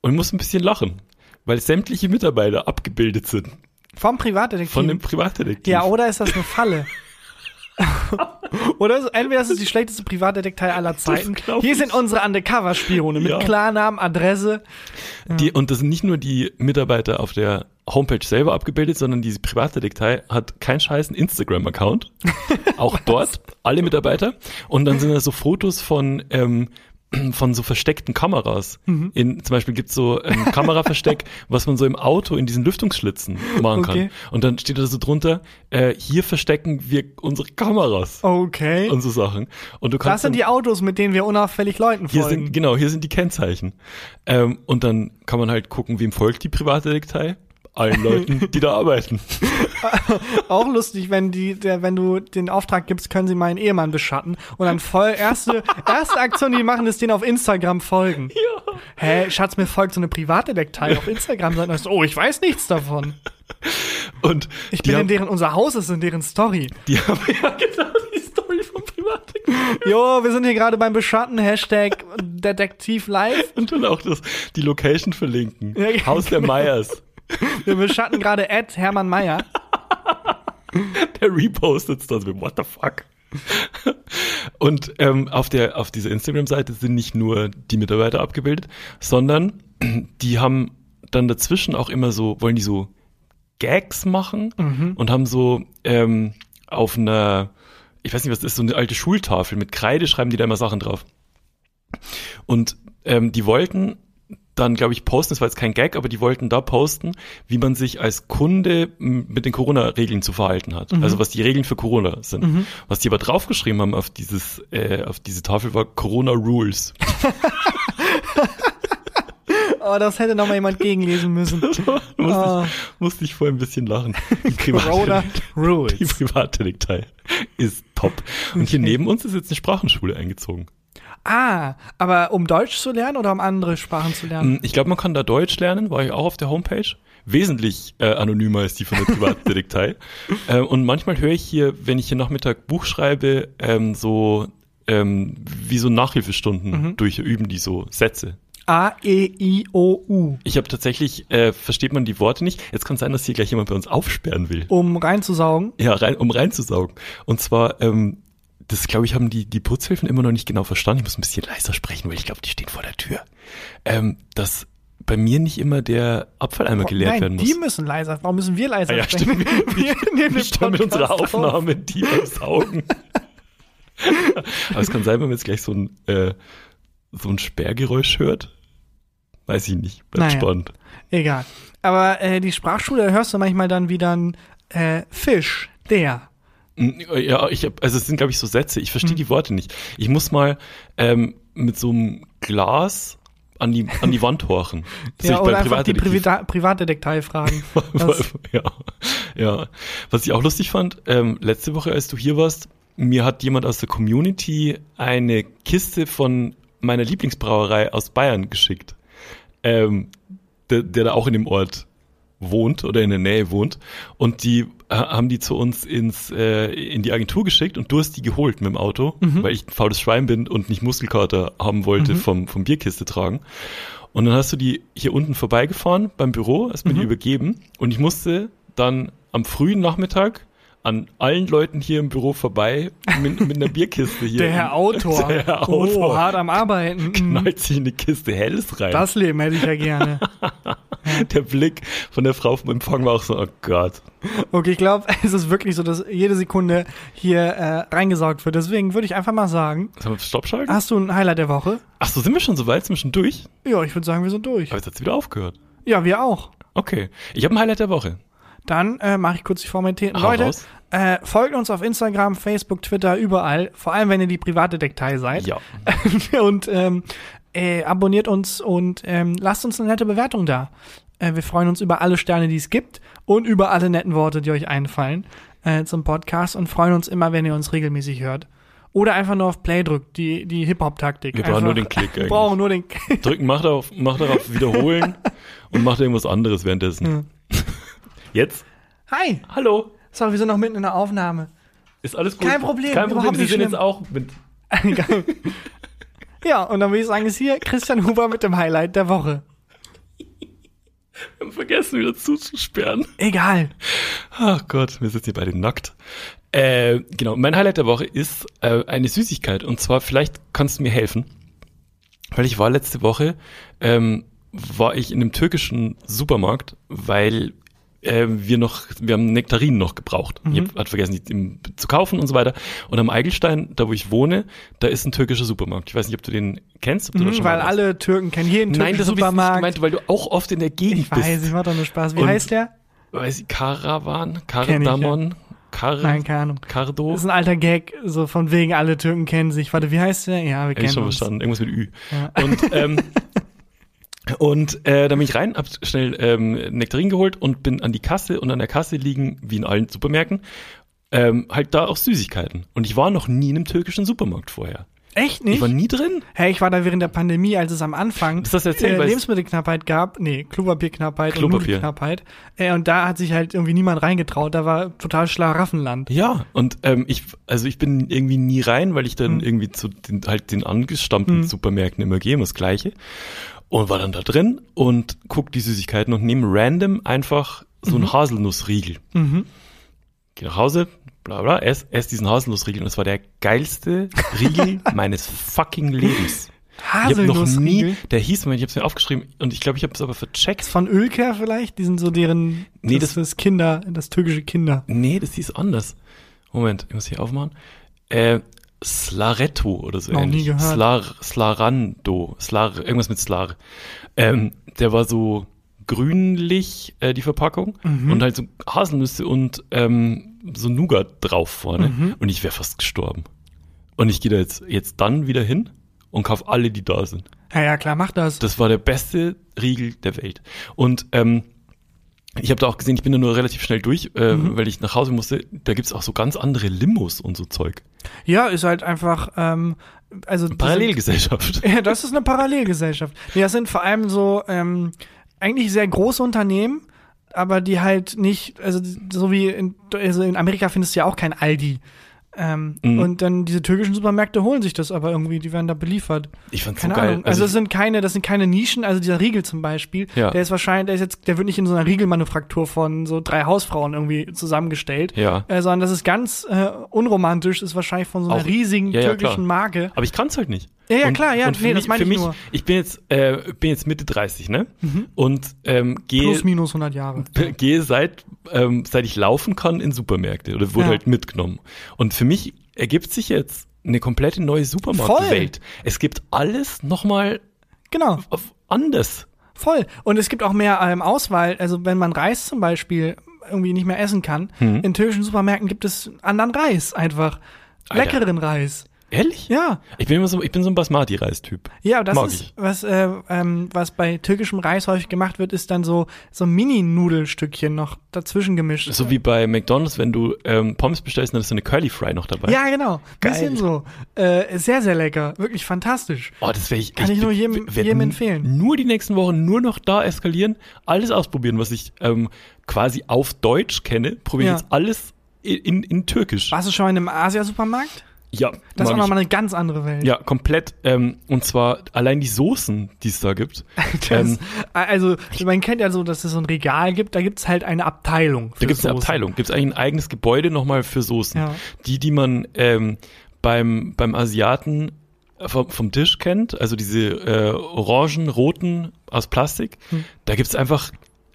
S2: und musste ein bisschen lachen, weil sämtliche Mitarbeiter abgebildet sind
S1: Vom Privatdetektiv.
S2: von dem Privatdetektiv.
S1: ja, oder ist das eine Falle? (laughs) (laughs) oder ist, entweder ist es die schlechteste Privatdetektei aller Zeiten. Hier sind unsere Undercover-Spione mit
S2: Ja.
S1: Klarnamen, Adresse.
S2: Die, und das sind nicht nur die Mitarbeiter auf der Homepage selber abgebildet, sondern diese Privatdetektei hat keinen scheißen Instagram-Account. (laughs) Auch dort, alle Mitarbeiter. Und dann sind da so Fotos von, ähm, (clears throat) von so versteckten Kameras.
S1: Mhm.
S2: In, zum Beispiel gibt's so ein (laughs) Kameraversteck, was man so im Auto in diesen Lüftungsschlitzen machen
S1: Okay.
S2: kann. Und dann steht da so drunter, äh, hier verstecken wir unsere Kameras
S1: Okay.
S2: und so Sachen. Und du kannst
S1: Das sind
S2: dann-
S1: die Autos, mit denen wir unauffällig Leuten
S2: hier
S1: folgen.
S2: sind, genau, hier sind die Kennzeichen. Ähm, und dann kann man halt gucken, wem folgt die Privatdetektei? Allen Leuten, die da arbeiten. (laughs)
S1: Auch lustig, wenn die, der, wenn du den Auftrag gibst, können sie meinen Ehemann beschatten. Und dann voll erste, erste Aktion, die machen, ist den auf Instagram folgen.
S2: Ja.
S1: Hä, Schatz, mir folgt so eine Privatdetektei auf Instagram. Er so, oh, ich weiß nichts davon.
S2: Und
S1: Ich bin in
S2: haben,
S1: deren, unser Haus ist in deren Story.
S2: die haben (laughs) ja genau die Story vom Privatdetektiv.
S1: Jo, wir sind hier gerade beim Beschatten, Hashtag Detektiv Live.
S2: Und dann auch das, die Location verlinken.
S1: Ja,
S2: Haus der Meyers.
S1: Wir beschatten gerade Ed Hermann Meyer.
S2: Der repostet dann so, what the fuck? Und ähm, auf der auf dieser Instagram-Seite sind nicht nur die Mitarbeiter abgebildet, sondern die haben dann dazwischen auch immer so, wollen die so Gags machen und haben so ähm, auf einer, ich weiß nicht, was das ist, so eine alte Schultafel mit Kreide schreiben die da immer Sachen drauf. Und ähm, die wollten dann, glaube ich, posten, das war jetzt kein Gag, aber die wollten da posten, wie man sich als Kunde m, mit den Corona-Regeln zu verhalten hat. Also was die Regeln für Corona sind. Was die aber draufgeschrieben haben auf dieses, äh, auf diese Tafel war Corona Rules. (laughs)
S1: Oh, das hätte noch mal jemand gegenlesen müssen. (laughs)
S2: musste,
S1: Ah.
S2: ich, musste ich vorher ein bisschen lachen.
S1: Corona
S2: Privatdetektei, die (laughs)
S1: Rules.
S2: Privatdetektei ist top. Und hier neben uns ist jetzt eine Sprachenschule eingezogen.
S1: Ah, aber um Deutsch zu lernen oder um andere Sprachen zu lernen?
S2: Mm, Ich glaube, man kann da Deutsch lernen, war ich auch auf der Homepage. Wesentlich äh, anonymer als die von der Privatdetektei. (laughs) äh, und manchmal höre ich hier, wenn ich hier Nachmittag Buch schreibe, ähm, so ähm, wie so Nachhilfestunden durchüben die so Sätze.
S1: A, E, I, O, U.
S2: Ich habe tatsächlich, äh, versteht man die Worte nicht. Jetzt kann sein, dass hier gleich jemand bei uns aufsperren will.
S1: Um reinzusaugen.
S2: Ja, rein, um reinzusaugen. Und zwar, ähm, das glaube ich, haben die, die Putzhilfen immer noch nicht genau verstanden. Ich muss ein bisschen leiser sprechen, weil ich glaube, die stehen vor der Tür. Ähm, dass bei mir nicht immer der Abfalleimer geleert
S1: Nein,
S2: werden muss.
S1: die müssen leiser. Warum müssen wir leiser
S2: Ah ja,
S1: sprechen?
S2: stimmt.
S1: Wir (laughs) nehmen
S2: Wir
S1: den
S2: mit unserer
S1: Podcast auf.
S2: Aufnahme die Saugen. (laughs) Aber es kann sein, wenn man jetzt gleich so ein, äh, so ein Sperrgeräusch hört. Weiß ich nicht. Bleibt
S1: Naja.
S2: spannend.
S1: Egal. Aber äh, die Sprachschule hörst du manchmal dann wieder ein äh, Fisch, der.
S2: Ja, ich hab, also es sind, glaube ich, so Sätze. Ich verstehe
S1: Hm.
S2: die Worte nicht. Ich muss mal ähm, mit so einem Glas an die, an die Wand horchen. Das
S1: Ja, oder einfach die Privata Privatdetektei fragen. (laughs)
S2: Ja, ja. Was ich auch lustig fand, ähm, letzte Woche, als du hier warst, mir hat jemand aus der Community eine Kiste von meiner Lieblingsbrauerei aus Bayern geschickt, ähm, der, der da auch in dem Ort wohnt oder in der Nähe wohnt. Und die äh, haben die zu uns ins, äh, in die Agentur geschickt und du hast die geholt mit dem Auto, weil ich ein faules Schwein bin und nicht Muskelkater haben wollte vom, vom Bierkiste tragen. Und dann hast du die hier unten vorbeigefahren beim Büro, hast mir
S1: Mhm.
S2: die übergeben und ich musste dann am frühen Nachmittag an allen Leuten hier im Büro vorbei mit, mit einer Bierkiste hier.
S1: der Herr (laughs) Autor.
S2: Der Herr
S1: Oh,
S2: Autor.
S1: hart am Arbeiten. (laughs)
S2: Knallt sich in eine Kiste Helles rein.
S1: Das Leben hätte ich ja gerne. (laughs)
S2: der Blick von der Frau vom Empfang war auch so, oh Gott.
S1: Okay, ich glaube, es ist wirklich so, dass jede Sekunde hier äh, reingesaugt wird. Deswegen würde ich einfach mal sagen,
S2: Sollen wir Stopp schalten?
S1: hast du ein Highlight der Woche?
S2: Ach so, sind wir schon so weit? Sind wir schon durch?
S1: Ja, ich würde sagen, wir sind durch.
S2: Aber jetzt hat's wieder aufgehört.
S1: Ja, wir auch.
S2: Okay. Ich habe ein Highlight der Woche.
S1: Dann äh, mache ich kurz die Formalitäten.
S2: Hau
S1: Leute,
S2: raus.
S1: äh, folgt uns auf Instagram, Facebook, Twitter, überall. Vor allem, wenn ihr die private Detektei seid.
S2: Ja. (laughs)
S1: und ähm, äh, abonniert uns und ähm, lasst uns eine nette Bewertung da. Äh, wir freuen uns über alle Sterne, die es gibt und über alle netten Worte, die euch einfallen äh, zum Podcast und freuen uns immer, wenn ihr uns regelmäßig hört. Oder einfach nur auf Play drückt, die, die Hip-Hop-Taktik.
S2: Wir brauchen
S1: Einfach-
S2: nur den Klick (laughs)
S1: Wir brauchen nur den (laughs)
S2: Drücken, mach darauf, mach darauf wiederholen und mach irgendwas anderes währenddessen. Jetzt?
S1: Hi!
S2: Hallo?
S1: Sorry, wir sind noch mitten in der Aufnahme.
S2: Ist alles gut?
S1: Kein Problem,
S2: Kein Problem. Sie sind
S1: schlimm.
S2: jetzt auch mit. (laughs)
S1: Ja, und dann würde ich sagen, ist hier Christian Huber mit dem Highlight der Woche.
S2: Wir haben vergessen, wieder zuzusperren.
S1: Egal.
S2: Ach Gott, wir sitzen hier beide nackt. Äh, genau, mein Highlight der Woche ist äh, eine Süßigkeit. Und zwar, vielleicht kannst du mir helfen. Weil ich war letzte Woche, ähm, war ich in einem türkischen Supermarkt, weil äh, wir noch, wir haben Nektarinen noch gebraucht. Ich hab, hat vergessen, die zu kaufen und so weiter. Und am Eigelstein, da wo ich wohne, da ist ein türkischer Supermarkt. Ich weiß nicht, ob du den kennst. Ob du
S1: Mhm,
S2: schon
S1: weil alle Türken kennen jeden
S2: Nein,
S1: türkischen
S2: das habe ich
S1: Supermarkt.
S2: gemeint, weil du auch oft in der Gegend
S1: ich weiß,
S2: bist.
S1: ich mach doch nur Spaß. Wie
S2: Und-
S1: heißt der?
S2: Weiß ich, Karawan? Kardamon? Kar
S1: Nein, keine Ahnung.
S2: Cardo?
S1: Das ist ein alter Gag, so von wegen alle Türken kennen sich. Warte, wie heißt der? Ja, wir
S2: Hab ich
S1: kennen
S2: schon
S1: uns.
S2: verstanden. Irgendwas mit Ü.
S1: Ja.
S2: Und, ähm, (laughs) und äh, da bin ich rein, hab schnell ähm, Nektarin geholt und bin an die Kasse und an der Kasse liegen, wie in allen Supermärkten, ähm, halt da auch Süßigkeiten. Und ich war noch nie in einem türkischen Supermarkt vorher.
S1: Echt nicht?
S2: Ich war nie drin.
S1: Hey, ich war da während der Pandemie, als es am Anfang
S2: Ist das erzählt,
S1: äh, Lebensmittelknappheit gab. Nee, Klopapierknappheit und
S2: Klopapier.
S1: Nudelknappheit. Äh, und da hat sich halt irgendwie niemand reingetraut. Da war total Schlaraffenland.
S2: Ja, und ähm, ich, also ich bin irgendwie nie rein, weil ich dann
S1: Hm.
S2: irgendwie zu den, halt den angestammten Supermärkten immer gehe, immer das Gleiche. Und war dann da drin und guck die Süßigkeiten und nehme random einfach so einen Haselnussriegel.
S1: Mhm.
S2: Geh nach Hause, bla bla, ess, ess diesen Haselnussriegel und es war der geilste Riegel (laughs) meines fucking Lebens. Ich habe noch
S1: Haselnussriegel.
S2: nie, der hieß, Moment, ich habe es mir aufgeschrieben und ich glaube, ich habe es aber vercheckt.
S1: Von Ölker vielleicht? Die sind so deren,
S2: Nee,
S1: das,
S2: das-
S1: ist Kinder, das türkische Kinder.
S2: Nee, das hieß anders. Moment, ich muss hier aufmachen. Äh, Slaretto oder so
S1: Noch nie
S2: ähnlich.
S1: gehört.
S2: Slar, Slarando, Slar, irgendwas mit Slar. Ähm, der war so grünlich, äh, die Verpackung,
S1: Mhm.
S2: und halt so Haselnüsse und ähm, so Nougat drauf vorne.
S1: Mhm.
S2: Und ich wäre fast gestorben. Und ich gehe da jetzt, jetzt dann wieder hin und kauf alle, die da sind.
S1: Ja, ja, klar, mach das.
S2: Das war der beste Riegel der Welt. Und ähm, ich habe da auch gesehen, ich bin da nur relativ schnell durch, äh,
S1: Mhm.
S2: weil ich nach Hause musste. Da gibt's auch so ganz andere Limos und so Zeug.
S1: Ja, ist halt einfach, ähm, also.
S2: Parallelgesellschaft.
S1: Sind, (laughs) ja, das ist eine Parallelgesellschaft. Nee, das sind vor allem so, ähm, eigentlich sehr große Unternehmen, aber die halt nicht, also so wie in, also in Amerika findest du ja auch kein Aldi. Ähm,
S2: Mhm.
S1: Und dann diese türkischen Supermärkte holen sich das aber irgendwie, die werden da beliefert.
S2: Ich fand's so
S1: Keine
S2: geil.
S1: Ahnung. Also,
S2: ich-
S1: es sind keine, das sind keine Nischen, also dieser Riegel zum Beispiel,
S2: Ja.
S1: der ist wahrscheinlich, der ist jetzt, der wird nicht in so einer Riegelmanufaktur von so drei Hausfrauen irgendwie zusammengestellt.
S2: Ja.
S1: Äh, sondern das ist ganz äh, unromantisch, ist wahrscheinlich von so einer
S2: Auch-
S1: riesigen
S2: ja,
S1: türkischen. Marke.
S2: aber ich kann's halt nicht.
S1: Ja, ja,
S2: Und-
S1: klar, ja,
S2: und für
S1: nee,
S2: mich,
S1: das meine
S2: für
S1: ich
S2: mich,
S1: nur.
S2: Ich bin jetzt, äh, bin jetzt Mitte 30, ne? Und ähm, gehe
S1: Plus, minus 100 Jahre. (laughs)
S2: gehe seit ähm, seit ich laufen kann in Supermärkte oder wurde
S1: Ja.
S2: halt mitgenommen. Und für mich ergibt sich jetzt eine komplette neue Supermarktwelt. Es gibt alles nochmal
S1: Genau,
S2: anders.
S1: voll. Und es gibt auch mehr ähm, Auswahl. Also wenn man Reis zum Beispiel irgendwie nicht mehr essen kann,
S2: Mhm.
S1: in türkischen Supermärkten gibt es anderen Reis einfach.
S2: Alter.
S1: Leckeren Reis.
S2: Ehrlich?
S1: Ja,
S2: Ich bin immer so, ich bin so ein Basmati-Reis-Typ.
S1: ja, das
S2: Mag
S1: ist,
S2: ich.
S1: was, äh, ähm, was bei türkischem Reis häufig gemacht wird, ist dann so, so Mini-Nudelstückchen noch dazwischen gemischt.
S2: So wie bei McDonalds, wenn du ähm, Pommes bestellst, dann ist so eine Curly Fry noch dabei.
S1: ja, genau.
S2: Geil.
S1: Bisschen so. Äh, sehr, sehr lecker. Wirklich fantastisch.
S2: Oh, das wäre ich.
S1: Kann ich nur jedem- jedem empfehlen.
S2: Nur die nächsten Wochen nur noch da eskalieren, alles ausprobieren, was ich ähm, quasi auf Deutsch kenne, probiere
S1: Ja.
S2: jetzt alles in, in, in Türkisch.
S1: Warst du schon in einem Asiasupermarkt?
S2: Ja,
S1: Das ist auch nochmal eine ganz andere Welt.
S2: Ja, komplett. Ähm, und zwar allein die Soßen, die es da gibt. (laughs)
S1: Das,
S2: ähm,
S1: also, man kennt ja so, dass es so ein Regal gibt, da gibt's halt eine Abteilung.
S2: da
S1: für
S2: gibt es eine. Abteilung, gibt es eigentlich ein eigenes Gebäude nochmal für Soßen.
S1: Ja.
S2: Die, die man ähm, beim, beim Asiaten vom, vom Tisch kennt, also diese äh, orangen, roten aus Plastik,
S1: Hm.
S2: da gibt's einfach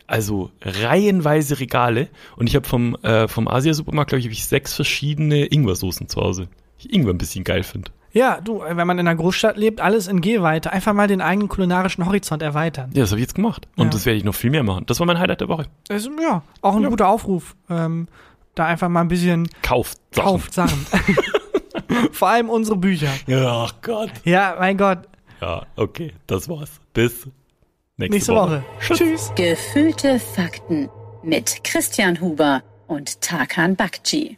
S2: also reihenweise Regale und ich habe vom, äh, vom Asia-Supermarkt, glaube ich, habe ich sechs verschiedene Ingwersoßen zu Hause. Ich Ingwer ein bisschen geil finde.
S1: Ja, du, wenn man in einer Großstadt lebt, alles in Gehweite, einfach mal den eigenen kulinarischen Horizont erweitern.
S2: Ja, das habe ich jetzt gemacht. Und
S1: Ja.
S2: das werde ich noch viel mehr machen. Das war mein Highlight der Woche.
S1: Ist, ja, auch ein
S2: Ja.
S1: guter Aufruf. Ähm, da einfach mal ein bisschen
S2: Kauft Sachen.
S1: kauft Sachen. (laughs) Vor allem unsere Bücher.
S2: Ja, ach Gott.
S1: Ja, mein Gott.
S2: Ja, okay, das war's. Bis nächste,
S1: Nächste Woche. Tschüss.
S3: Gefühlte Fakten mit Christian Huber und Tarkan Bakci.